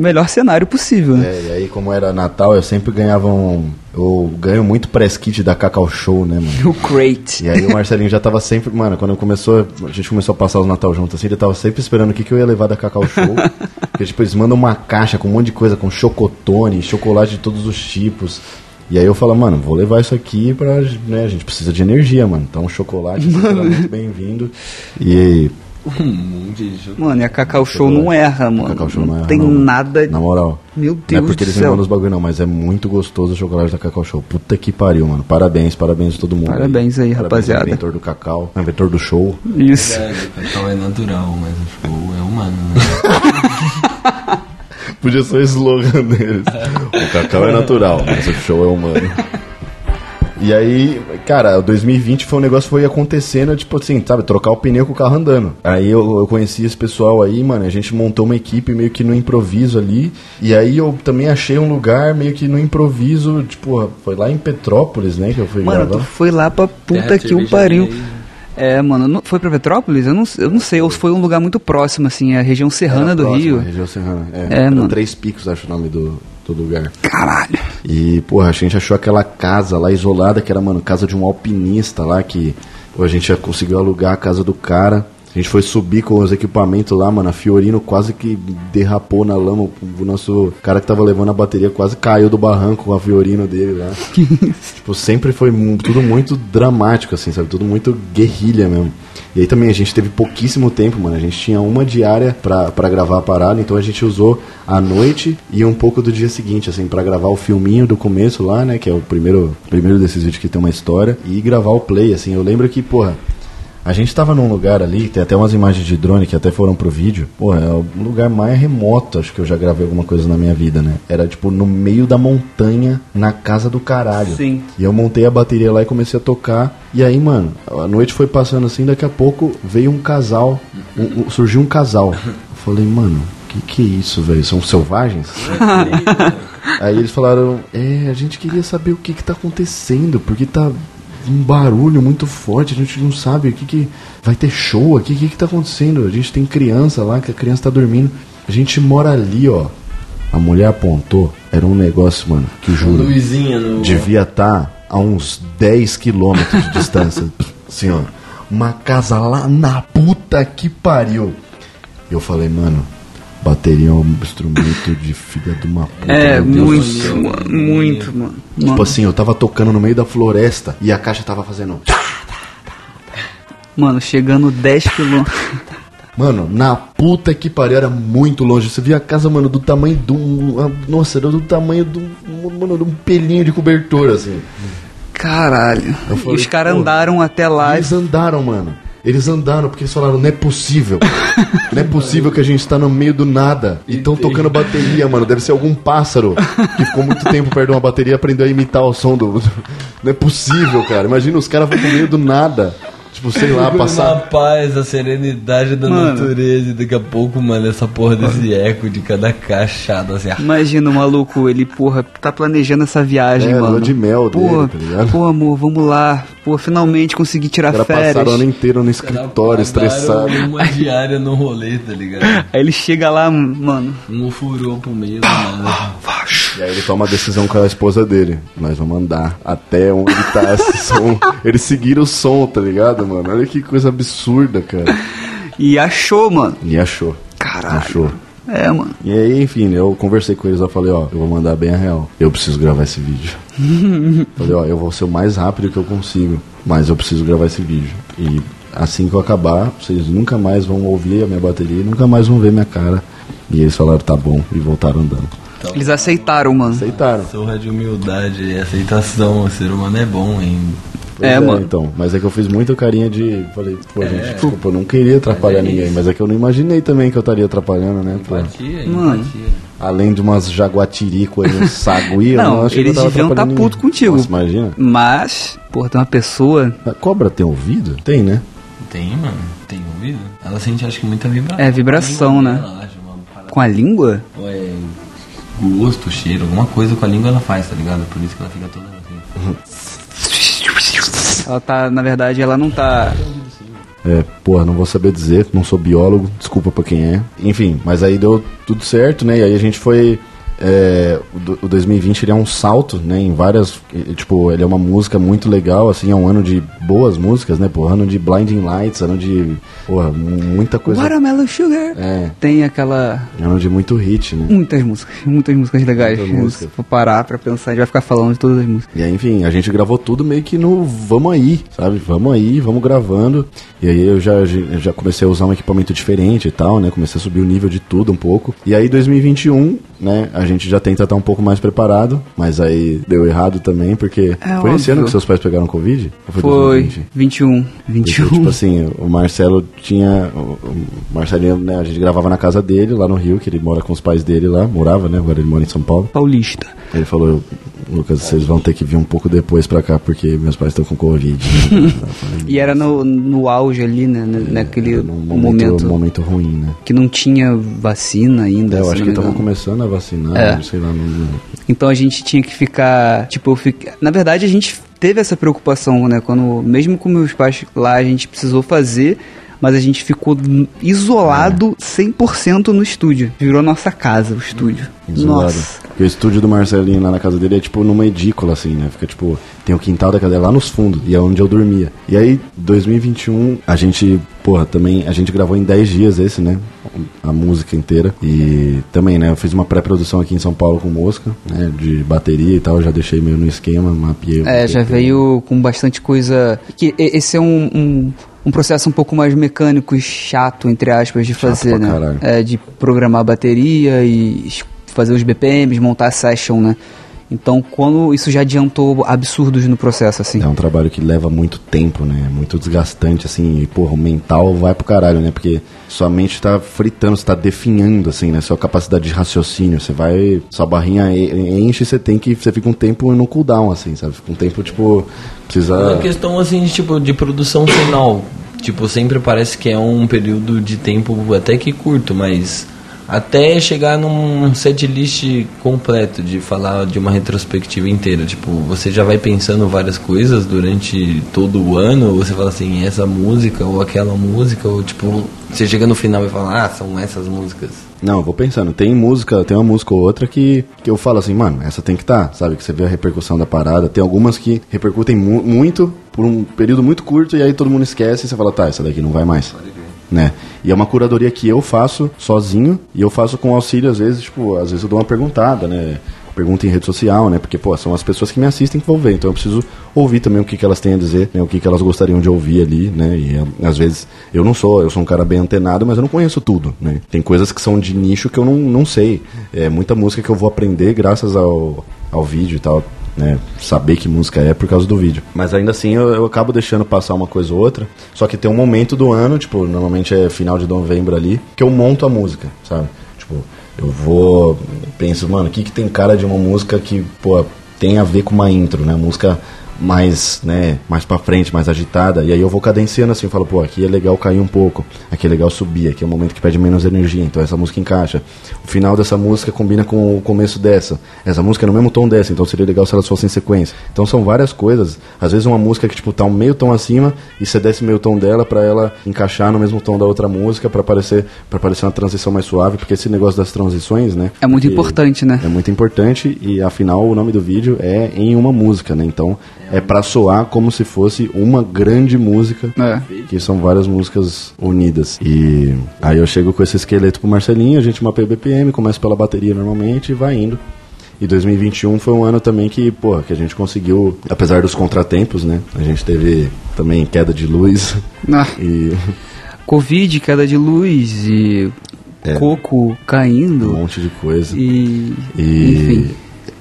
melhor cenário possível, né? É, e aí, como era Natal, eu sempre ganhava um. Eu ganho muito press kit da Cacau Show, né, mano? O crate. E aí o Marcelinho já tava sempre, mano, quando começou, a gente começou a passar os Natal junto assim, ele tava sempre esperando o que, que eu ia levar da Cacau Show. Porque, tipo, eles mandam uma caixa com um monte de coisa, com chocotone, chocolate de todos os tipos. E aí eu falo, mano, vou levar isso aqui pra, né, a gente precisa de energia, mano. Então o chocolate era muito bem-vindo. E Um monte de jogo. Mano, e a Cacau Show não erra, mano. Cacau Show não erra, tem não. nada. Na moral. Meu Não é Deus porque do eles céu. enganam os bagulho não, mas é muito gostoso o chocolate da Cacau Show. Puta que pariu, mano. Parabéns, parabéns a todo mundo. Parabéns aí, rapaziada. Ao inventor do cacau, inventor do show. Isso. É, o cacau é natural, mas o show é humano, né? Podia ser o slogan deles. O cacau é natural, mas o show é humano. E aí, cara, 2020 foi um negócio que foi acontecendo, tipo assim, sabe, trocar o pneu com o carro andando. Aí eu, eu conheci esse pessoal aí, mano, a gente montou uma equipe meio que no improviso ali. E aí eu também achei um lugar meio que no improviso, tipo, foi lá em Petrópolis, né, que eu fui Mano, tu gravar. foi lá pra puta de que o pariu. aí. É, mano, não- foi pra Petrópolis? Eu não, eu não sei, ou foi um lugar muito próximo, assim, a região serrana Era do próximo, Rio. Região Serrana. É, É, era mano. Três Picos, acho o nome do, do lugar. Caralho. E, porra, a gente achou aquela casa lá isolada, que era, mano, casa de um alpinista lá, que pô, a gente já conseguiu alugar a casa do cara. A gente foi subir com os equipamentos lá, mano. A Fiorino quase que derrapou na lama. O nosso cara que tava levando a bateria quase caiu do barranco com a Fiorino dele lá. tipo, sempre foi tudo muito dramático, assim, sabe? Tudo muito guerrilha mesmo. E aí também a gente teve pouquíssimo tempo, mano. A gente tinha uma diária pra, pra gravar a parada, então a gente usou a noite e um pouco do dia seguinte, assim, pra gravar o filminho do começo lá, né? Que é o primeiro, primeiro desses vídeos que tem uma história, e gravar o play, assim. Eu lembro que, porra. A gente tava num lugar ali, tem até umas imagens de drone que até foram pro vídeo. Pô, é o lugar mais remoto, acho que eu já gravei alguma coisa na minha vida, né? Era tipo no meio da montanha, na casa do caralho. Sim. E eu montei a bateria lá e comecei a tocar. E aí, mano, a noite foi passando assim, daqui a pouco veio um casal, um- um- surgiu um casal. Eu falei, mano, que que é isso, velho? São selvagens? Aí eles falaram, é, a gente queria saber o que que tá acontecendo, porque tá um barulho muito forte, a gente não sabe o que que vai ter show aqui, o que que tá acontecendo? A gente tem criança lá, que a criança tá dormindo. A gente mora ali, ó. A mulher apontou, era um negócio, mano, que juro. Luizinha no. Devia estar a uns 10 quilômetros de distância. Assim, ó. Uma casa lá na puta que pariu. Eu falei, mano, bateria é um instrumento de filha de uma puta. É, muito, mano, muito, mano. Tipo Mano, assim, eu tava tocando no meio da floresta e a caixa tava fazendo. mano, chegando 10 quilômetros. Mano, na puta que pariu, era muito longe. Você via a casa, mano, do tamanho de um. Nossa, era do tamanho de um. Mano, de um pelinho de cobertor, assim. Caralho. E falei, os caras andaram até lá. Eles andaram, mano. Eles andaram porque eles falaram, não é possível. não é possível que a gente tá no meio do nada e tão tocando bateria, mano. Deve ser algum pássaro que ficou muito tempo perto de uma bateria e aprendeu a imitar o som do. Não é possível, cara. Imagina os caras vão pro meio do nada. Tipo, sei lá, Na passar. paz, a serenidade da Mano. natureza. E daqui a pouco, mano, essa porra desse eco de cada caixada assim. Imagina o maluco, ele, porra, tá planejando essa viagem, É, mano. lua de mel dele, Pô, tá ligado? pô, amor, vamos lá. Pô, finalmente consegui tirar Os caras férias. passaram o ano inteiro no escritório, estressado. uma diária no rolê, tá ligado? Aí ele chega lá, mano. Um furou pro meio do nada. E aí ele toma a decisão com a esposa dele. Nós vamos andar até onde tá esse som. Eles seguiram o som, tá ligado, mano? Olha que coisa absurda, cara. E achou, mano. E achou. Caralho. Achou. É, mano. E aí, enfim, eu conversei com eles, eu falei, ó, eu vou mandar bem a real. Eu preciso gravar esse vídeo. falei, ó, eu vou ser o mais rápido que eu consigo, mas eu preciso gravar esse vídeo. E assim que eu acabar, vocês nunca mais vão ouvir a minha bateria, nunca mais vão ver minha cara. E eles falaram, tá bom, e voltaram andando. Eles aceitaram, mano. Aceitaram. Surra de humildade e aceitação. O ser humano é bom, hein? Pois É, mano. Então, mas é que eu fiz muita carinha de. Falei, pô, gente, desculpa, eu não queria atrapalhar é ninguém, isso. mas é que eu não imaginei também que eu estaria atrapalhando, né? Pô. Empatia, Mano. empatia. Além de umas jaguatirico aí, um sagui, eu Não, não acho que eles eu tava deviam tá atrapalhando puto ninguém. contigo. Nossa, imagina. Mas, porra, tem uma pessoa. A cobra tem ouvido? Tem, né? Tem, mano. Tem ouvido? Ela sente, acho que, muita vibração. É, vibração, né? dela, Com a língua? Ou é gosto, cheiro, alguma coisa com a língua ela faz, tá ligado? Por isso que ela fica toda assim. Ela tá, na verdade, ela não tá. É, porra, não vou saber dizer, não sou biólogo, desculpa pra quem é. Enfim, mas aí deu tudo certo, né? E aí a gente foi é, o, 2020 ele é um salto, né, em várias, tipo, ele é uma música muito legal, assim, é um ano de boas músicas, né, pô, ano de Blinding Lights, ano de, porra, muita coisa. Watermelon Sugar. É. Tem aquela... Ano de muito hit, né. Muitas músicas, muitas músicas legais. Muitas músicas. For parar pra pensar, a gente vai ficar falando de todas as músicas. E aí, enfim, a gente gravou tudo meio que no vamos aí, sabe, vamos aí, vamos gravando, e aí eu já, já comecei a usar um equipamento diferente e tal, né, comecei a subir o nível de tudo um pouco, e aí 2021, né, a gente já tenta estar um pouco mais preparado, mas aí deu errado também, porque é foi óbvio. esse ano que seus pais pegaram Covid? Ou foi, foi 21. 21. tipo assim, o Marcelo tinha. O Marcelinho, né? A gente gravava na casa dele, lá no Rio, que ele mora com os pais dele lá, morava, né? Agora ele mora em São Paulo. Paulista. Ele falou, Lucas, vocês vão ter que vir um pouco depois pra cá, porque meus pais estão com Covid. e era no, no auge ali, né? É, naquele momento, momento, momento ruim, né? Que não tinha vacina ainda. É, eu acho que estavam começando a vacinar, é. sei lá. Não... Então a gente tinha que ficar, tipo, fica... na verdade a gente teve essa preocupação, né? Quando, mesmo com meus pais lá, a gente precisou fazer mas a gente ficou isolado é. 100% no estúdio. Virou nossa casa o estúdio. Isolado. Nossa. Porque o estúdio do Marcelinho lá na casa dele é tipo numa edícula, assim, né? Fica tipo, tem o quintal da cadeia lá nos fundos, e é onde eu dormia. E aí, 2021, a gente, porra, também, a gente gravou em 10 dias esse, né? A música inteira. E também, né? Eu fiz uma pré-produção aqui em São Paulo com Mosca, né? De bateria e tal, já deixei meio no esquema, mapeei. É, já veio com bastante coisa. Que esse é um, um um processo um pouco mais mecânico e chato, entre aspas, de fazer, né? É, de programar a bateria e fazer os BPMs, montar a session, né? Então, quando isso já adiantou absurdos no processo, assim. É um trabalho que leva muito tempo, né? Muito desgastante, assim. E, porra, o mental vai pro caralho, né? Porque sua mente tá fritando, você tá definhando, assim, né? Sua capacidade de raciocínio. Você vai. Sua barrinha enche e você tem que. Você fica um tempo no cooldown, assim, sabe? Fica um tempo, tipo. Precisa. É uma questão, assim, de, tipo, de produção final. Tipo, sempre parece que é um período de tempo até que curto, mas até chegar num set list completo de falar de uma retrospectiva inteira. Tipo, você já vai pensando várias coisas durante todo o ano, você fala assim, essa música ou aquela música, ou tipo, você chega no final e fala, ah, são essas músicas. Não, vou pensando, tem música, tem uma música ou outra que, que eu falo assim, mano, essa tem que estar, tá, sabe? Que você vê a repercussão da parada. Tem algumas que repercutem mu muito por um período muito curto e aí todo mundo esquece e você fala, tá, essa daqui não vai mais né? E é uma curadoria que eu faço sozinho e eu faço com auxílio, às vezes, tipo, às vezes eu dou uma perguntada, né? Pergunta em rede social, né? Porque, pô, são as pessoas que me assistem que vão ver, então eu preciso ouvir também o que, que elas têm a dizer, né? o que, que elas gostariam de ouvir ali, né? E às vezes eu não sou, eu sou um cara bem antenado, mas eu não conheço tudo, né? Tem coisas que são de nicho que eu não, não sei. É muita música que eu vou aprender graças ao, ao vídeo e tal né, saber que música é por causa do vídeo. Mas ainda assim eu, eu, acabo deixando passar uma coisa ou outra. Só que tem um momento do ano, tipo, normalmente é final de novembro ali, que eu monto a música, sabe? Tipo, eu vou. Penso, mano, o que, que tem cara de uma música que, pô, tem a ver com uma intro, né? Música mais, né, mais para frente, mais agitada, e aí eu vou cadenciando assim, falo, pô, aqui é legal cair um pouco, aqui é legal subir, aqui é um momento que pede menos energia, então essa música encaixa. O final dessa música combina com o começo dessa. Essa música é no mesmo tom dessa, então seria legal se elas fossem em sequência. Então são várias coisas, às vezes uma música que tipo tá um meio tom acima e você desce meio tom dela para ela encaixar no mesmo tom da outra música para parecer para parecer uma transição mais suave, porque esse negócio das transições, né? É muito importante, né? É muito importante e afinal o nome do vídeo é em uma música, né? Então é para soar como se fosse uma grande música, é. que são várias músicas unidas. E aí eu chego com esse esqueleto pro Marcelinho, a gente mapeia o BPM, começa pela bateria normalmente e vai indo. E 2021 foi um ano também que, porra, que a gente conseguiu, apesar dos contratempos, né? A gente teve também queda de luz. Ah. E Covid, queda de luz e é, coco caindo. Um monte de coisa. E, e enfim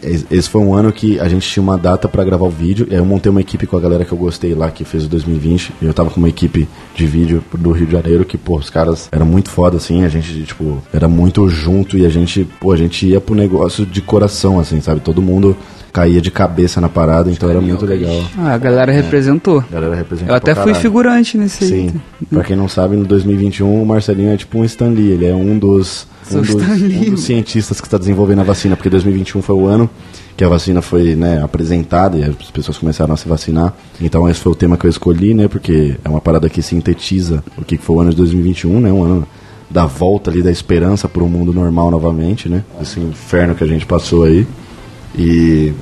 esse foi um ano que a gente tinha uma data para gravar o vídeo. Eu montei uma equipe com a galera que eu gostei lá, que fez o 2020. E eu tava com uma equipe de vídeo do Rio de Janeiro que, pô, os caras eram muito foda, assim. A gente, tipo, era muito junto e a gente, pô, a gente ia pro negócio de coração, assim, sabe? Todo mundo caía de cabeça na parada, então era muito legal. Ah, a galera representou. A galera representou. Eu até fui figurante nesse Sim. Aí. Pra quem não sabe, no 2021 o Marcelinho é tipo um Stan Lee, ele é um dos um dos, um dos, cientistas que está desenvolvendo a vacina, porque 2021 foi o ano que a vacina foi né, apresentada e as pessoas começaram a se vacinar. Então esse foi o tema que eu escolhi, né? Porque é uma parada que sintetiza o que foi o ano de 2021, né? Um ano da volta ali, da esperança para um mundo normal novamente, né? Esse inferno que a gente passou aí. E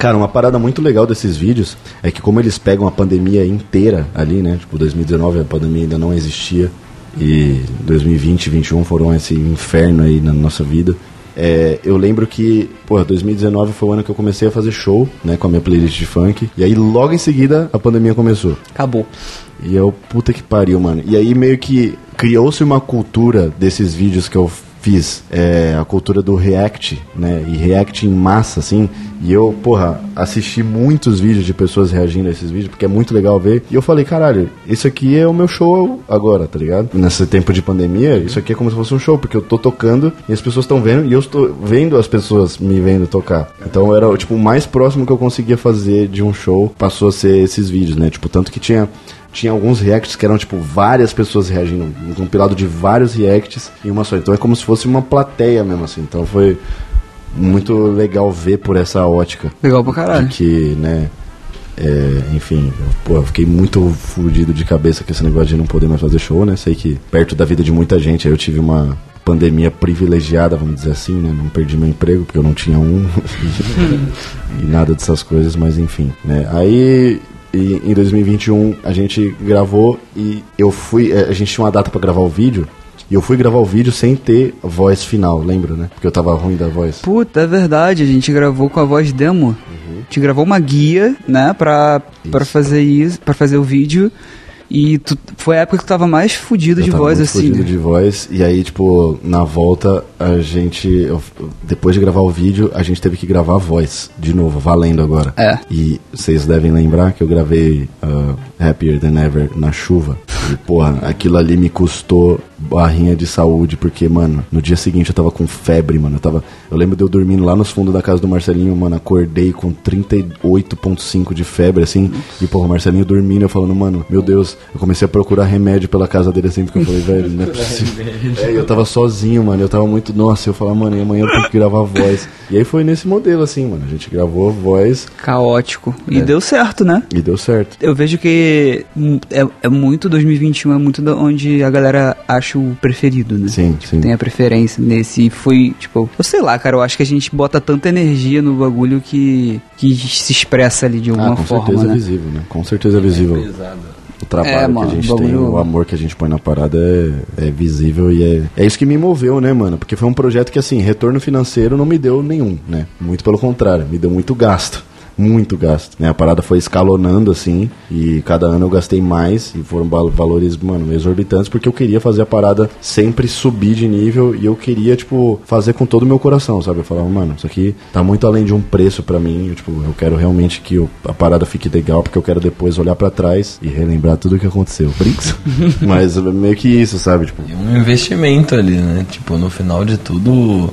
Cara, uma parada muito legal desses vídeos é que como eles pegam a pandemia inteira ali, né? Tipo, 2019 a pandemia ainda não existia e 2020 e 2021 foram esse inferno aí na nossa vida. É, eu lembro que, pô, 2019 foi o ano que eu comecei a fazer show, né, com a minha playlist de funk. E aí logo em seguida a pandemia começou. Acabou. E eu, puta que pariu, mano. E aí meio que criou-se uma cultura desses vídeos que eu fiz é, a cultura do React, né? E React em massa, assim. E eu, porra, assisti muitos vídeos de pessoas reagindo a esses vídeos, porque é muito legal ver. E eu falei, caralho, isso aqui é o meu show agora, tá ligado? Nesse tempo de pandemia, isso aqui é como se fosse um show, porque eu tô tocando e as pessoas estão vendo e eu estou vendo as pessoas me vendo tocar. Então era, tipo, o mais próximo que eu conseguia fazer de um show passou a ser esses vídeos, né? Tipo, tanto que tinha tinha alguns reacts que eram, tipo, várias pessoas reagindo, um compilado de vários reacts em uma só. Então é como se fosse uma plateia mesmo, assim. Então foi muito legal ver por essa ótica. Legal pra caralho. De que, né, é, enfim, pô, eu fiquei muito fudido de cabeça com esse negócio de não poder mais fazer show, né? Sei que perto da vida de muita gente eu tive uma pandemia privilegiada, vamos dizer assim, né? Não perdi meu emprego porque eu não tinha um e nada dessas coisas, mas enfim, né? Aí e em 2021 a gente gravou e eu fui. Eh, a gente tinha uma data para gravar o vídeo. E eu fui gravar o vídeo sem ter voz final, lembra, né? Porque eu tava ruim da voz. Puta, é verdade, a gente gravou com a voz demo. Uhum. A gente gravou uma guia, né, pra, pra fazer isso, para fazer o vídeo. E tu, foi a época que tu tava mais fudido eu de voz, assim. Fudido de voz. E aí, tipo, na volta, a gente. Eu, depois de gravar o vídeo, a gente teve que gravar a voz de novo, valendo agora. É. E vocês devem lembrar que eu gravei uh, Happier Than Ever na chuva. E, porra, aquilo ali me custou barrinha de saúde, porque, mano, no dia seguinte eu tava com febre, mano. Eu, tava, eu lembro de eu dormindo lá nos fundos da casa do Marcelinho, mano, acordei com 38,5 de febre, assim. E, porra, o Marcelinho dormindo, eu falando, mano, meu Deus, eu comecei a procurar remédio pela casa dele, assim, porque eu falei, velho, não é possível. é, eu tava sozinho, mano, eu tava muito, nossa, eu falava, mano, e amanhã eu tenho que gravar a voz. E aí foi nesse modelo, assim, mano, a gente gravou a voz. Caótico. E é. deu certo, né? E deu certo. Eu vejo que é, é muito 2021, é muito onde a galera acha acho o preferido, né? Sim, tipo, sim. Tem a preferência nesse. E foi, tipo, eu sei lá, cara, eu acho que a gente bota tanta energia no bagulho que, que se expressa ali de alguma ah, com forma. Com certeza né? é visível, né? Com certeza é visível. É pesado o trabalho é, mano, que a gente bagulho... tem, o amor que a gente põe na parada é, é visível e é, é isso que me moveu, né, mano? Porque foi um projeto que, assim, retorno financeiro não me deu nenhum, né? Muito pelo contrário, me deu muito gasto muito gasto. Né? A parada foi escalonando assim, e cada ano eu gastei mais, e foram valores, mano, exorbitantes, porque eu queria fazer a parada sempre subir de nível e eu queria, tipo, fazer com todo o meu coração, sabe? Eu falava, mano, isso aqui tá muito além de um preço para mim, eu, tipo, eu quero realmente que a parada fique legal, porque eu quero depois olhar para trás e relembrar tudo o que aconteceu. Brinks? Mas meio que isso, sabe? Tipo... E um investimento ali, né? Tipo, no final de tudo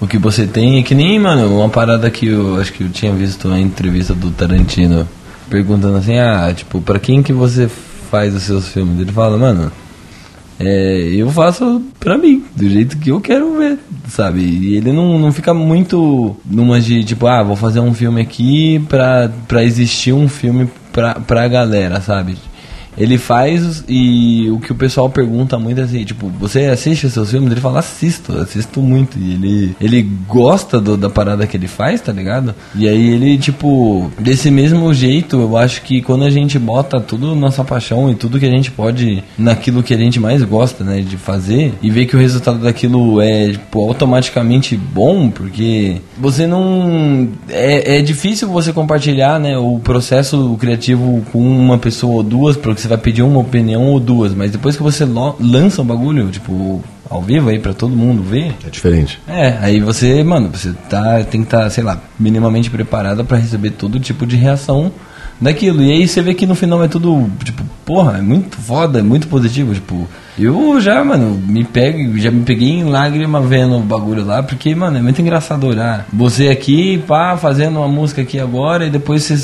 o que você tem é que nem, mano, uma parada que eu acho que eu tinha visto na entrevista do Tarantino perguntando assim, ah, tipo, pra quem que você faz os seus filmes? Ele fala, mano, é, eu faço pra mim, do jeito que eu quero ver, sabe? E ele não, não fica muito numa de tipo, ah, vou fazer um filme aqui pra, pra existir um filme pra, pra galera, sabe? Ele faz e o que o pessoal pergunta muito é assim, tipo, você assiste seus filmes? Ele fala, assisto, assisto muito. E ele, ele gosta do, da parada que ele faz, tá ligado? E aí ele, tipo, desse mesmo jeito, eu acho que quando a gente bota tudo nossa paixão e tudo que a gente pode naquilo que a gente mais gosta, né, de fazer, e ver que o resultado daquilo é, tipo, automaticamente bom, porque você não. É, é difícil você compartilhar, né, o processo criativo com uma pessoa ou duas, porque você vai pedir uma opinião ou duas, mas depois que você lança o bagulho, tipo, ao vivo aí para todo mundo ver. É diferente. É, aí você, mano, você tá, tem que estar, tá, sei lá, minimamente preparada para receber todo tipo de reação daquilo. E aí você vê que no final é tudo, tipo, porra, é muito foda, é muito positivo, tipo. Eu já, mano, me pego, já me peguei em lágrima vendo o bagulho lá, porque, mano, é muito engraçado olhar. Você aqui, pá, fazendo uma música aqui agora, e depois você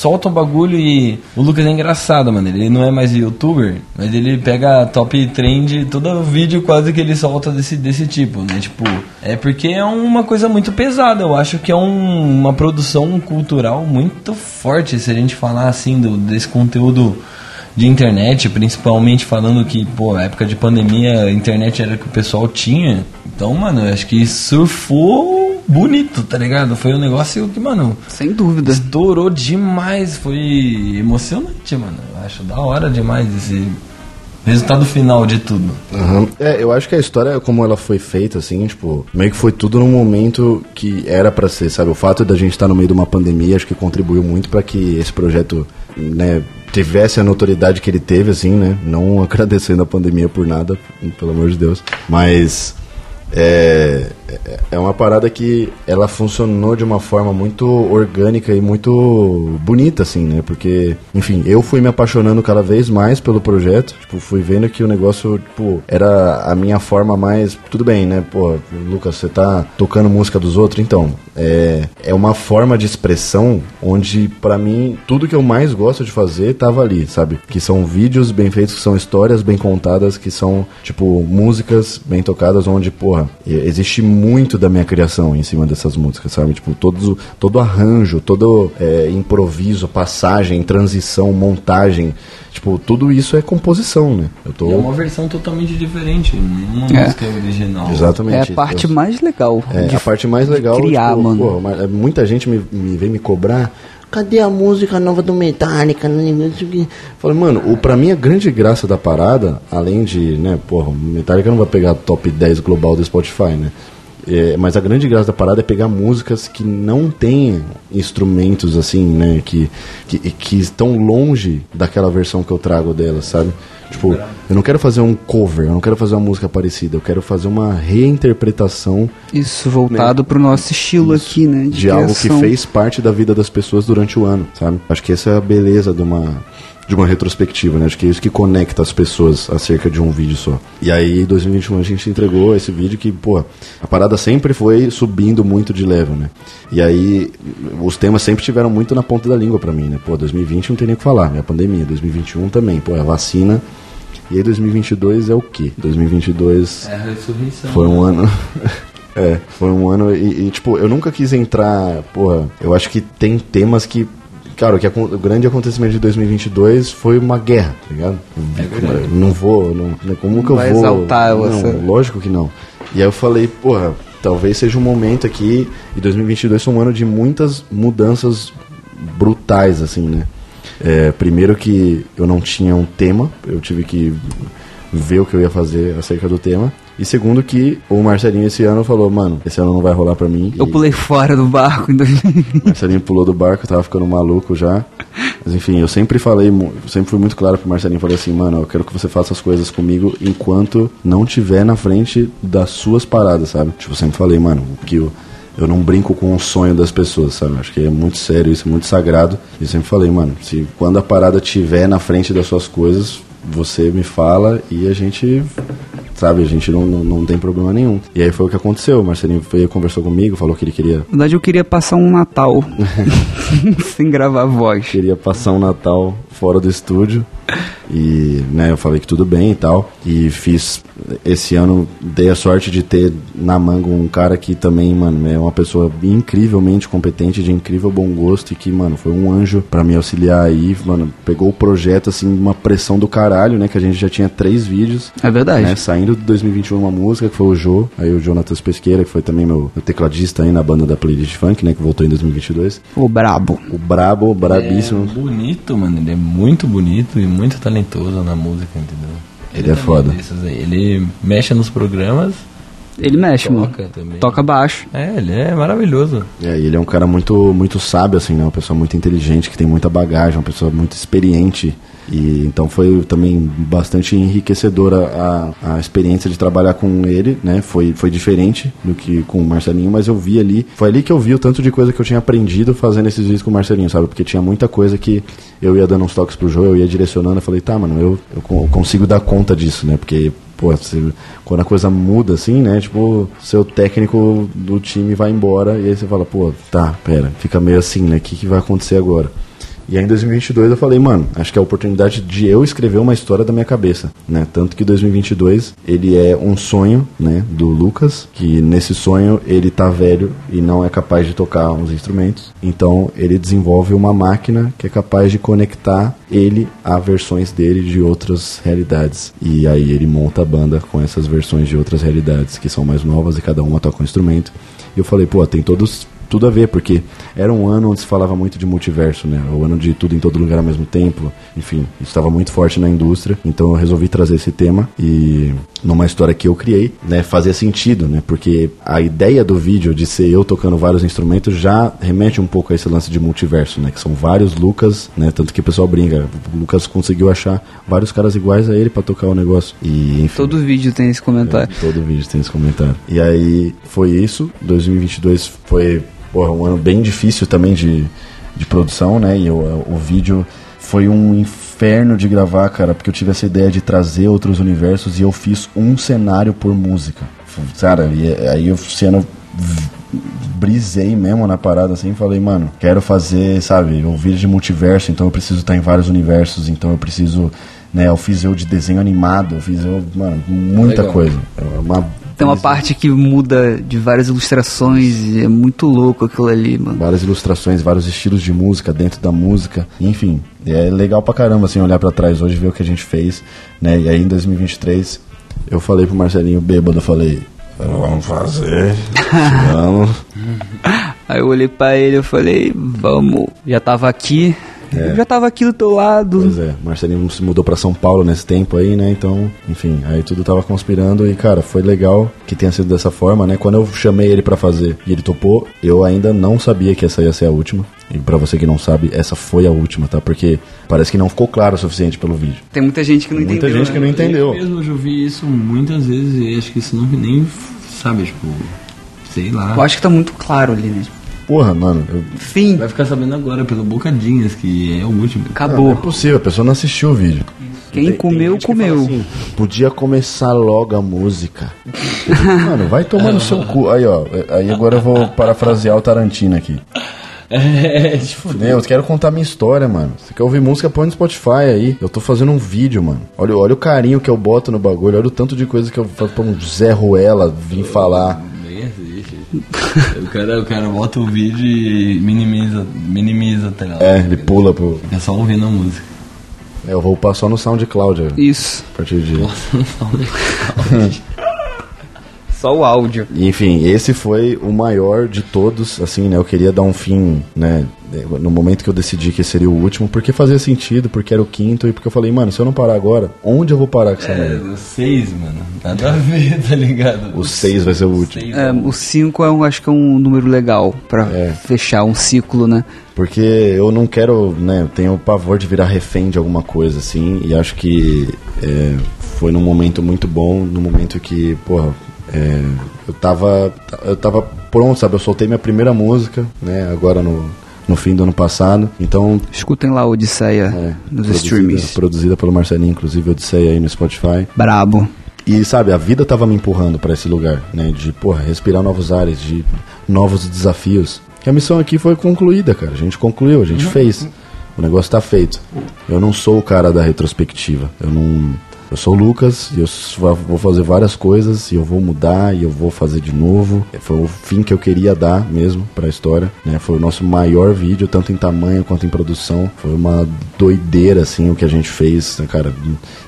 solta um bagulho e. O Lucas é engraçado, mano. Ele não é mais youtuber, mas ele pega top trend, todo vídeo quase que ele solta desse, desse tipo, né? Tipo, é porque é uma coisa muito pesada. Eu acho que é um, uma produção cultural muito forte, se a gente falar assim, do, desse conteúdo de internet, principalmente falando que, pô, época de pandemia, a internet era o que o pessoal tinha. Então, mano, eu acho que surfou bonito, tá ligado? Foi um negócio que, mano, Sem dúvida. estourou demais, foi emocionante, mano. Eu acho da hora demais esse resultado final de tudo. Aham. É, eu acho que a história, como ela foi feita, assim, tipo, meio que foi tudo num momento que era pra ser, sabe? O fato da gente estar no meio de uma pandemia, acho que contribuiu muito pra que esse projeto, né, tivesse a notoriedade que ele teve, assim, né? Não agradecendo a pandemia por nada, pelo amor de Deus. Mas é, é- é uma parada que ela funcionou de uma forma muito orgânica e muito bonita, assim, né? Porque, enfim, eu fui me apaixonando cada vez mais pelo projeto. Tipo, fui vendo que o negócio, tipo, era a minha forma mais. Tudo bem, né? Pô, Lucas, você tá tocando música dos outros, então. É, é uma forma de expressão onde, pra mim, tudo que eu mais gosto de fazer tava ali, sabe? Que são vídeos bem feitos, que são histórias bem contadas, que são, tipo, músicas bem tocadas, onde, porra, existe muito da minha criação em cima dessas músicas, sabe? Tipo, todos, todo arranjo, todo é, improviso, passagem, transição, montagem. Tipo, tudo isso é composição, né? Eu tô. E é uma versão totalmente diferente, nenhuma É. música é original. Exatamente. É a parte Eu- mais legal. É, de a parte mais legal criar, tipo, mano. pô, é, muita gente me, me vem me cobrar. Cadê a música nova do Metallica? Fala, mano, o, pra mim a grande graça da parada, além de, né, porra, o Metallica não vai pegar top 10 global do Spotify, né? É, mas a grande graça da parada é pegar músicas que não têm instrumentos assim, né? Que, que, que estão longe daquela versão que eu trago delas, sabe? Tipo, eu não quero fazer um cover, eu não quero fazer uma música parecida, eu quero fazer uma reinterpretação Isso voltado pro nosso estilo Isso. aqui, né? de algo que fez parte da vida das pessoas durante o ano, sabe? Acho que essa é a beleza de uma de uma retrospectiva, né? Acho que é isso que conecta as pessoas acerca de um vídeo só. E aí, em 2021 a gente entregou esse vídeo que, pô, a parada sempre foi subindo muito de level, né? E aí os temas sempre tiveram muito na ponta da língua pra mim, né? Pô, 2020 não tem nem o que falar, é a pandemia, 2021 também, pô, é a vacina. E aí 2022 é o quê? 2022 É a ressurreição. foi um ano. é, foi um ano e, e, tipo, eu nunca quis entrar. Porra, eu acho que tem temas que. Cara, o, que, o grande acontecimento de 2022 foi uma guerra, tá ligado? verdade. não vou. Não, né, como que eu Vai vou. exaltar não, essa- lógico que não. E aí eu falei, porra, talvez seja um momento aqui. E 2022 foi um ano de muitas mudanças brutais, assim, né? É, primeiro que eu não tinha um tema, eu tive que ver o que eu ia fazer acerca do tema. E segundo que o Marcelinho esse ano falou, mano, esse ano não vai rolar pra mim. Eu E pulei fora do barco em 2020. o Marcelinho pulou do barco, tava ficando maluco já. Mas enfim, eu sempre falei, sempre fui muito claro pro Marcelinho, falei assim, mano, eu quero que você faça as coisas comigo enquanto não tiver na frente das suas paradas, sabe? Tipo, eu sempre falei, mano, que eu, eu não brinco com o sonho das pessoas, sabe? Acho que é muito sério isso, é muito sagrado. E eu sempre falei, mano, se quando a parada tiver na frente das suas coisas, você me fala e a gente sabe? A gente não, não, não tem problema nenhum. E aí foi o que aconteceu. O Marcelinho veio, conversou comigo, falou que ele queria, Na verdade, eu queria passar um Natal sem gravar voz. queria passar um Natal fora do estúdio. E, né, eu falei que tudo bem e tal. E fiz. Esse ano, dei a sorte de ter na manga um cara que também, mano, é uma pessoa incrivelmente competente, de incrível bom gosto. E que, mano, foi um anjo pra me auxiliar aí. Mano, pegou o projeto, assim, uma pressão do caralho, né? Que a gente já tinha três vídeos. É verdade. né, saindo de 2021 uma música que foi o Jô, aí o Jonatas Pesqueira, que foi também meu, meu tecladista aí na banda da playlist funk, né, que voltou em 2022. O brabo. O Brabo, brabíssimo. É bonito, mano. Ele é muito bonito e muito talentoso na música, entendeu? Ele é também foda. desses aí. Ele mexe nos programas. Ele mexe, mano. Toca também. Toca baixo. É, ele é maravilhoso. É, e ele é um cara muito, muito sábio, assim, né? Uma pessoa muito inteligente, que tem muita bagagem, uma pessoa muito experiente. E então foi também bastante enriquecedora a, a experiência de trabalhar com ele, né? Foi, foi diferente do que com o Marcelinho, mas eu vi ali. Foi ali que eu vi o tanto de coisa que eu tinha aprendido fazendo esses vídeos com o Marcelinho, sabe? Porque tinha muita coisa que eu ia dando uns toques pro João, eu ia direcionando, eu falei, tá, mano, eu, eu con- consigo dar conta disso, né? Porque pô, você- quando a coisa muda assim, né? Tipo, seu técnico do time vai embora e aí você fala, pô, tá, pera, fica meio assim, né? O que, que vai acontecer agora? E aí em 2022 eu falei, mano, acho que é a oportunidade de eu escrever uma história da minha cabeça, né? Tanto que 2022 ele é um sonho, né, do Lucas, que nesse sonho ele tá velho e não é capaz de tocar uns instrumentos. Então ele desenvolve uma máquina que é capaz de conectar ele a versões dele de outras realidades. E aí ele monta a banda com essas versões de outras realidades que são mais novas e cada uma toca um instrumento. E eu falei, pô, tem todos tudo a ver, porque era um ano onde se falava muito de multiverso, né? O ano de tudo em todo lugar ao mesmo tempo. Enfim, isso estava muito forte na indústria. Então eu resolvi trazer esse tema e numa história que eu criei, né, fazia sentido, né? Porque a ideia do vídeo de ser eu tocando vários instrumentos já remete um pouco a esse lance de multiverso, né? Que são vários Lucas, né? Tanto que o pessoal brinca, o Lucas conseguiu achar vários caras iguais a ele para tocar o negócio. E enfim, Todo vídeo tem esse comentário. é, todo vídeo tem esse comentário. E aí foi isso. 2022 foi porra, um ano bem difícil também de, de produção, né? E o, o vídeo foi um inferno de gravar, cara, porque eu tive essa ideia de trazer outros universos e eu fiz um cenário por música. Cara, e aí eu sendo brisei mesmo na parada assim, falei, mano, quero fazer, sabe, um vídeo de multiverso, então eu preciso estar em vários universos, então eu preciso, né, eu fiz eu de desenho animado, eu fiz eu, mano, muita Legal. coisa. É uma Tem uma parte que muda de várias ilustrações e é muito louco aquilo ali, mano. várias ilustrações, vários estilos de música dentro da música, enfim, é legal pra caramba assim olhar pra trás hoje ver o que a gente fez, né? E aí em 2023 eu falei pro Marcelinho bêbado, eu falei, vamos fazer, vamos. Aí eu olhei pra ele e falei, vamos. Já tava aqui, eu já tava aqui do teu lado. Pois é, Marcelinho se mudou pra São Paulo nesse tempo aí, né? Então, enfim, aí tudo tava conspirando e, cara, foi legal que tenha sido dessa forma, né? Quando eu chamei ele pra fazer e ele topou, eu ainda não sabia que essa ia ser a última. E pra você que não sabe, essa foi a última, tá? Porque parece que não ficou claro o suficiente pelo vídeo. Tem muita gente que não Muita entendeu. gente que não né? entendeu. Eu mesmo já ouvi isso muitas vezes e acho que isso não nem, sabe, tipo, sei lá. Eu acho que tá muito claro ali, né? Porra, mano, eu... Fim. Vai ficar sabendo agora pelo Bocadinhas, que é o último. Acabou. não é possível, a pessoa não assistiu o vídeo. Quem Tem- tem comeu, que comeu. assim, Podia começar logo a música. Mano, vai tomar no seu cu. Aí, ó. Aí agora eu vou parafrasear o Tarantino aqui. É, tipo, eu quero contar minha história, mano. Você quer ouvir música, põe no Spotify aí. Eu tô fazendo um vídeo, mano. Olha, olha o carinho que eu boto no bagulho. Olha o tanto de coisa que eu faço pra um Zé Ruela vir falar. o, cara, o cara bota o vídeo e minimiza, minimiza a tela. É, ele pula pro. É só ouvindo a música. É, eu vou upar só no SoundCloud a Isso. partir de. Só o áudio. Enfim, esse foi o maior de todos, assim, né? Eu queria dar um fim, né? No momento que eu decidi que seria o último, porque fazia sentido, porque era o quinto, e porque eu falei, mano, se eu não parar agora, onde eu vou parar com essa É, merda? o 6, mano. Nada a ver, tá ligado? O seis vai ser o último. seis É, o 5 é um, acho que é um número legal pra É. fechar um ciclo, né? Porque eu não quero, né? Eu tenho o pavor de virar refém de alguma coisa, assim, e acho que é, foi num momento muito bom, num momento que, porra, é, eu tava. Eu tava pronto, sabe? Eu soltei minha primeira música, né? Agora no, no fim do ano passado. Então Escutem lá Odisseia É, nos produzida, streams. Produzida pelo Marcelinho, inclusive, Odisseia aí no Spotify. Brabo. E, sabe, a vida tava me empurrando pra esse lugar, né? De, porra, respirar novos ares, de novos desafios. Que a missão aqui foi concluída, cara. A gente concluiu, a gente fez. O negócio tá feito. Eu não sou o cara da retrospectiva. Eu não. Eu sou o Lucas eu vou fazer várias coisas e eu vou mudar e eu vou fazer de novo. Foi o fim que eu queria dar mesmo pra história, né? Foi o nosso maior vídeo, tanto em tamanho quanto em produção. Foi uma doideira, assim, o que a gente fez, né, cara.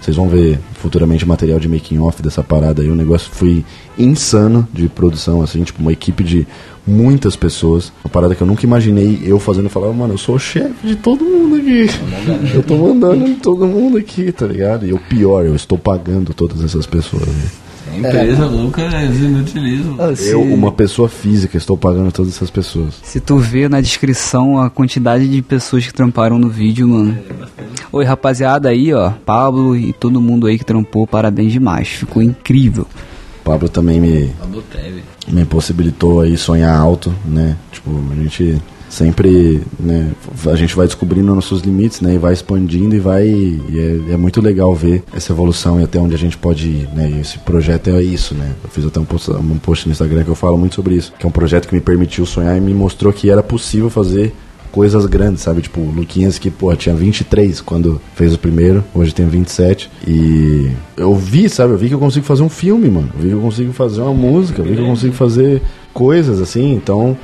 Vocês vão ver futuramente material de making off dessa parada aí. O negócio foi insano de produção, assim, tipo, uma equipe de muitas pessoas. Uma parada que eu nunca imaginei eu fazendo. Eu falava, mano, eu sou o chefe de todo mundo aqui. Eu tô mandando em todo mundo aqui, tá ligado? E o pior, eu estou pagando todas essas pessoas. né? A empresa louca eles inutilizam. Ah, se, Eu, uma pessoa física, estou pagando todas essas pessoas. se tu vê na descrição a quantidade de pessoas que tramparam no vídeo, mano. Oi, rapaziada aí, ó. Pablo e todo mundo aí que trampou, parabéns demais. Ficou incrível. Pablo também me, Pablo Teve. me possibilitou aí sonhar alto, né? Tipo, a gente sempre, né, a gente vai descobrindo nossos limites, né, e vai expandindo e vai, e é, é muito legal ver essa evolução e até onde a gente pode ir, né, e esse projeto é isso, né, eu fiz até um post, um post no Instagram que eu falo muito sobre isso, que é um projeto que me permitiu sonhar e me mostrou que era possível fazer coisas grandes, sabe? Tipo, o Luquinhas que, pô, tinha 23 quando fez o primeiro, hoje tem 27. E eu vi, sabe? Eu vi que eu consigo fazer um filme, mano. Eu vi que eu consigo fazer uma música, eu vi que eu consigo fazer coisas assim, então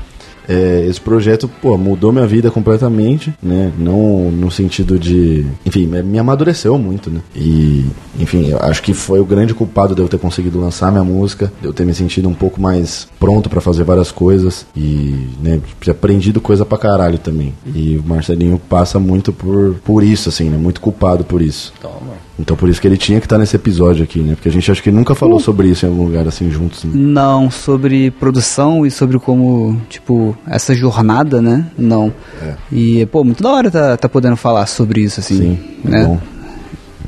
é, esse projeto, pô, mudou minha vida completamente, né? Não no sentido de. Enfim, me amadureceu muito, né? E, enfim, acho que foi o grande culpado de eu ter conseguido lançar minha música, de eu ter me sentido um pouco mais pronto para fazer várias coisas e, né, aprendido coisa pra caralho também. E o Marcelinho passa muito por, por isso, assim, né? Muito culpado por isso. Toma. Então por isso que ele tinha que estar nesse episódio aqui, né? Porque a gente acho que nunca falou sobre isso em algum lugar assim juntos. Né? Não, sobre produção e sobre como, tipo, essa jornada, né? Não. É. E, pô, muito da hora tá, tá podendo falar sobre isso, assim. Sim, é né? bom.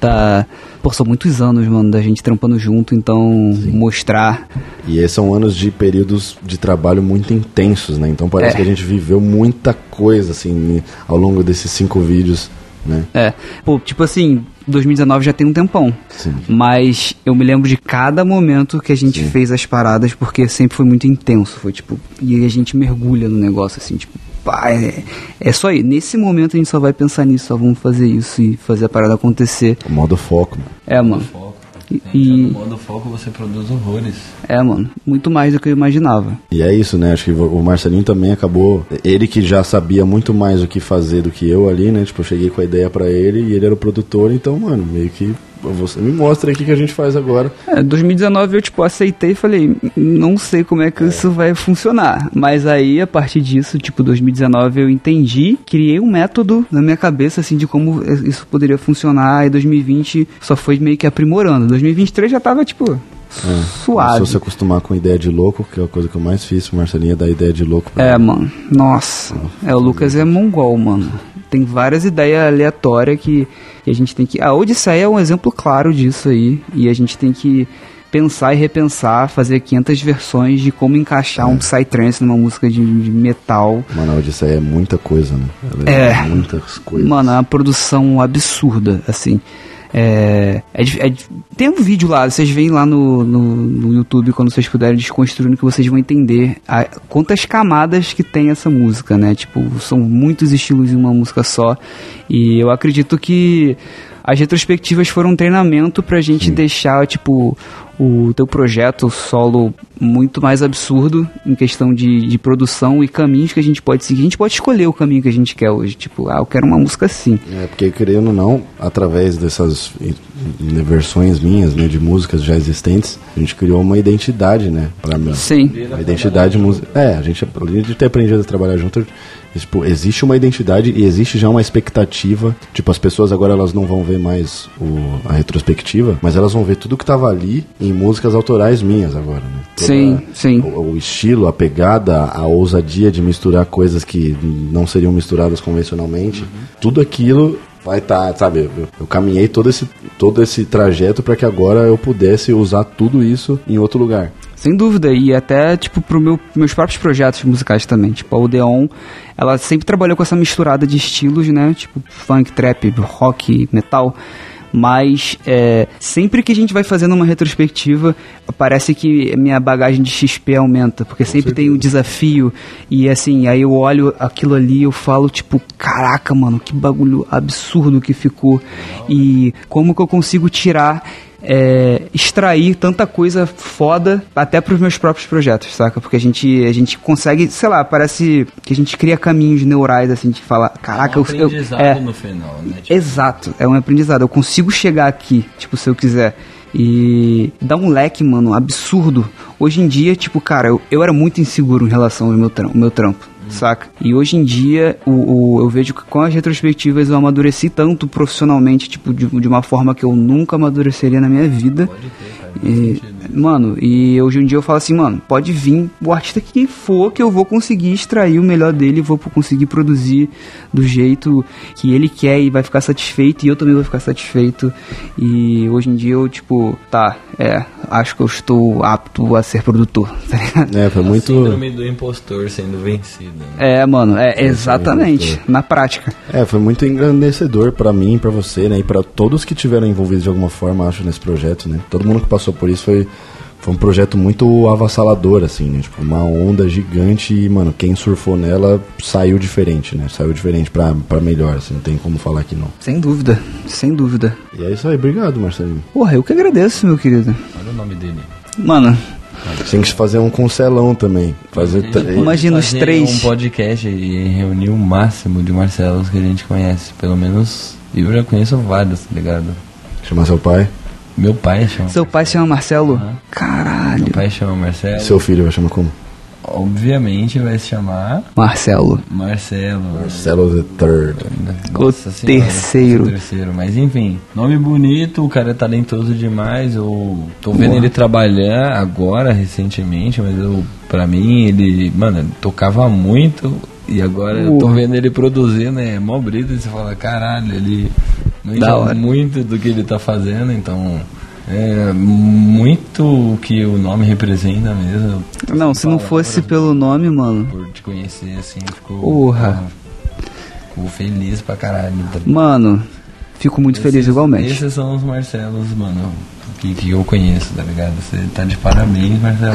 Tá. Pô, são muitos anos, mano, da gente trampando junto, então Sim. mostrar. E esses são anos de períodos de trabalho muito intensos, né? Então parece é. que a gente viveu muita coisa, assim, ao longo desses cinco vídeos, né? É. Pô, tipo assim, 2019 já tem um tempão. Sim. Mas eu me lembro de cada momento que a gente Sim. fez as paradas, porque sempre foi muito intenso. Foi tipo, e a gente mergulha no negócio, assim, tipo, pá, é, é só aí. Nesse momento a gente só vai pensar nisso, só vamos fazer isso e fazer a parada acontecer. O modo foco, mano. É, mano. Foco. E, no modo foco você produz horrores. É, mano, muito mais do que eu imaginava. E é isso, né? Acho que o Marcelinho também acabou. Ele que já sabia muito mais o que fazer do que eu ali, né? Tipo, eu cheguei com a ideia para ele e ele era o produtor, então, mano, meio que você me mostra aí o que, que a gente faz agora. É, 2019 eu, tipo, aceitei e falei, não sei como é que é. isso vai funcionar. Mas aí, a partir disso, tipo, 2019 eu entendi, criei um método na minha cabeça, assim, de como isso poderia funcionar. E 2020 só foi meio que aprimorando. 2023 já tava, tipo, é, suave. Se você acostumar com ideia de louco, que é a coisa que eu mais fiz, Marcelinha, dar ideia de louco. Pra é, mim. mano. Nossa. é, o Lucas é mongol, mano. Tem várias ideias aleatórias que, que a gente tem que. A Odisseia é um exemplo claro disso aí. E a gente tem que pensar e repensar, fazer 500 versões de como encaixar é. um Psytrance numa música de, de, metal. Mano, a Odisseia é muita coisa, né? Ela é, é muitas coisas. Mano, é uma produção absurda, assim. É, é, é, tem um vídeo lá, vocês veem lá no, no, no, YouTube quando vocês puderem desconstruindo que vocês vão entender a, quantas camadas que tem essa música, né? Tipo, são muitos estilos em uma música só. E eu acredito que as retrospectivas foram um treinamento pra gente Sim. deixar, tipo, o teu projeto solo muito mais absurdo em questão de, de produção e caminhos que a gente pode seguir. A gente pode escolher o caminho que a gente quer hoje. Tipo, ah, eu quero uma música assim. É, porque querendo ou não, através dessas versões minhas, né, de músicas já existentes, a gente criou uma identidade, né, para mim. Sim. A identidade música. É, a gente, além de ter aprendido a trabalhar junto, Tipo, existe uma identidade e existe já uma expectativa. Tipo, as pessoas agora elas não vão ver mais o, a retrospectiva, mas elas vão ver tudo que tava ali em músicas autorais minhas agora, né? Toda, sim, sim. O, o, estilo, a pegada, a ousadia de misturar coisas que não seriam misturadas convencionalmente. Uhum. Tudo aquilo vai estar, tá, sabe? Eu, eu, caminhei todo esse, todo esse trajeto para que agora eu pudesse usar tudo isso em outro lugar. Sem dúvida, e até, tipo, pro meu, meus próprios projetos musicais também. Tipo, a Odeon, ela sempre trabalhou com essa misturada de estilos, né? Tipo, funk, trap, rock, metal. Mas é, sempre que a gente vai fazendo uma retrospectiva, parece que minha bagagem de XP aumenta, porque com sempre certeza. tem um desafio. E assim, aí eu olho aquilo ali eu falo, tipo, caraca, mano, que bagulho absurdo que ficou. E como que eu consigo tirar é, extrair tanta coisa foda até para os meus próprios projetos, saca? Porque a gente, a gente consegue, sei lá, parece que a gente cria caminhos neurais, assim, de falar, caraca, é um eu, eu, é, no final, né? Tipo... Exato, é um aprendizado. Eu consigo chegar aqui, tipo, se eu quiser. E dá um leque, mano, absurdo. Hoje em dia, tipo, cara, eu, eu era muito inseguro em relação ao meu, trampo, meu trampo saca? E hoje em dia, o, o, eu vejo que com as retrospectivas eu amadureci tanto profissionalmente, tipo, de, de uma forma que eu nunca amadureceria na minha vida. Pode ter, cara. E, mano, e hoje em dia eu falo assim, mano, pode vir o artista que for que eu vou conseguir extrair o melhor dele, vou conseguir produzir do jeito que ele quer e vai ficar satisfeito e eu também vou ficar satisfeito. E hoje em dia eu, tipo, tá, é, acho que eu estou apto a ser produtor, tá ligado? É, foi muito. síndrome do impostor sendo vencido. Né? É, mano, é exatamente, na prática. É, foi muito engrandecedor para mim, para você, né, e para todos que tiveram envolvidos de alguma forma, acho, nesse projeto, né? Todo mundo que passou por isso foi foi um projeto muito avassalador, assim, né? Tipo, uma onda gigante e, mano, quem surfou nela saiu diferente, né? Saiu diferente pra, pra melhor, assim, não tem como falar que não. Sem dúvida, sem dúvida. E é isso aí, obrigado, Marcelinho. Porra, eu que agradeço, meu querido. Olha o nome dele. Mano, Tem que fazer um concelão também. Fazer três. Imagina os Fazer três. um podcast e reunir o máximo de Marcelos que a gente conhece. Pelo menos eu já conheço vários, tá ligado? Chamar seu pai. Meu pai chama. seu pai se chama Marcelo? Aham. Caralho. Meu pai chama Marcelo. Seu filho vai chamar como? Obviamente vai se chamar Marcelo. Marcelo. Marcelo the Third. Nossa O Senhora, terceiro. o terceiro. Mas enfim, nome bonito, o cara é talentoso demais. Eu tô vendo ele trabalhar agora, recentemente, mas eu, pra mim, ele, mano, ele tocava muito. E agora eu tô vendo ele produzindo, é mó brisa. E você fala, caralho, ele Da manja hora. muito do que ele tá fazendo, então. É muito o que o nome representa mesmo. Não, se não fosse pelo nome, mano. Por te conhecer assim, ficou. Porra. Ficou feliz pra caralho. Mano, fico muito feliz esses- igualmente. Esses são os Marcelos, mano, que, que eu conheço, tá ligado? Você tá de parabéns, Marcelo.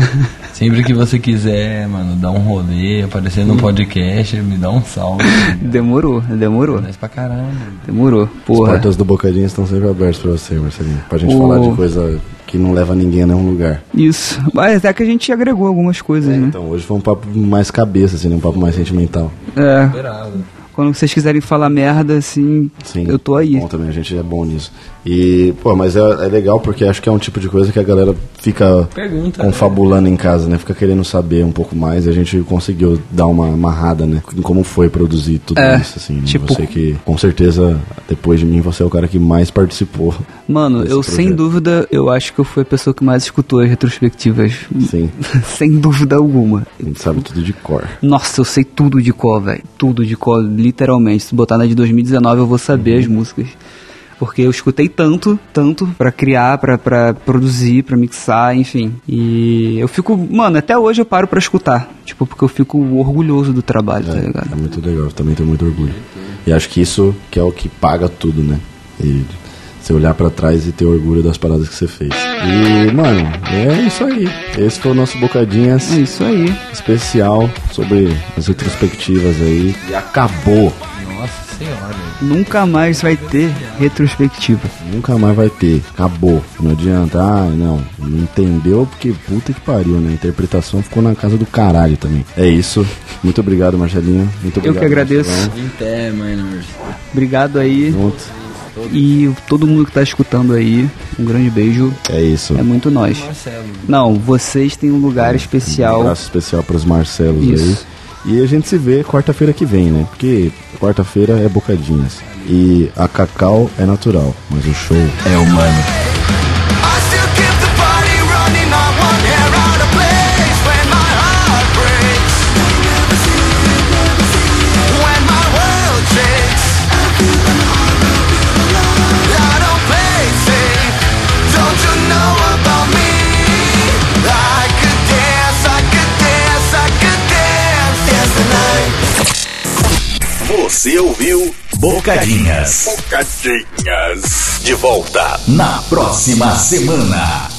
Sempre que você quiser, mano, dar um rolê, aparecer no podcast, me dá um salve. Demorou, demorou. Mas pra caralho. Demororou. As Porra. portas do Bocadinho estão sempre abertas pra você, Marcelinho. Pra gente O- falar de coisa que não leva ninguém a nenhum lugar. Isso. Mas até que a gente agregou algumas coisas, né? Então, hoje foi um papo mais cabeça, assim, né? um papo mais sentimental. É. Esperado. Quando vocês quiserem falar merda, assim, Sim. eu tô aí. Bom também, a gente é bom nisso. E, pô, mas é, é legal porque acho que é um tipo de coisa que a galera fica Pergunta. confabulando em casa, né? Fica querendo saber um pouco mais e a gente conseguiu dar uma amarrada, né? Em como foi produzir tudo É, isso, assim. né? tipo- Você que, com certeza, depois de mim, você é o cara que mais participou. Mano, eu sem projeto. dúvida, eu acho que eu fui a pessoa que mais escutou as retrospectivas. Sim, sem dúvida alguma. a gente sabe tudo de cor. Nossa, eu sei tudo de cor, velho. Tudo de cor, literalmente. Se botar na de 2019, eu vou saber Uhum. as músicas. Porque eu escutei tanto, tanto pra criar, pra, pra produzir, pra mixar, enfim. E eu fico, mano, até hoje eu paro pra escutar. Tipo, porque eu fico orgulhoso do trabalho, tá ligado? É, é muito legal, eu também tenho muito orgulho. E acho que isso que é o que paga tudo, né? E você olhar pra trás e ter orgulho das paradas que você fez. E, mano, é isso aí. Esse foi o nosso Bocadinhas É isso aí. especial sobre as retrospectivas aí. E acabou. Nossa senhora. Nunca mais vai ter retrospectiva. Nunca mais vai ter. Acabou. Não adianta. Ah, não. Não entendeu porque puta que pariu, né? A interpretação ficou na casa do caralho também. É isso. Muito obrigado, Marcelinho. Muito Eu obrigado. que agradeço. Até, miners. Obrigado aí. Junto. E todo mundo que tá escutando aí, um grande beijo. É isso. É muito nós. Marcelo. Não, vocês têm um lugar especial. Um abraço especial para os Marcelos Isso. aí. E a gente se vê quarta-feira que vem, né? Porque quarta-feira é bocadinhas. E a Cacau é natural, mas o show É humano. Você ouviu Bocadinhas. Bocadinhas. De volta na próxima semana.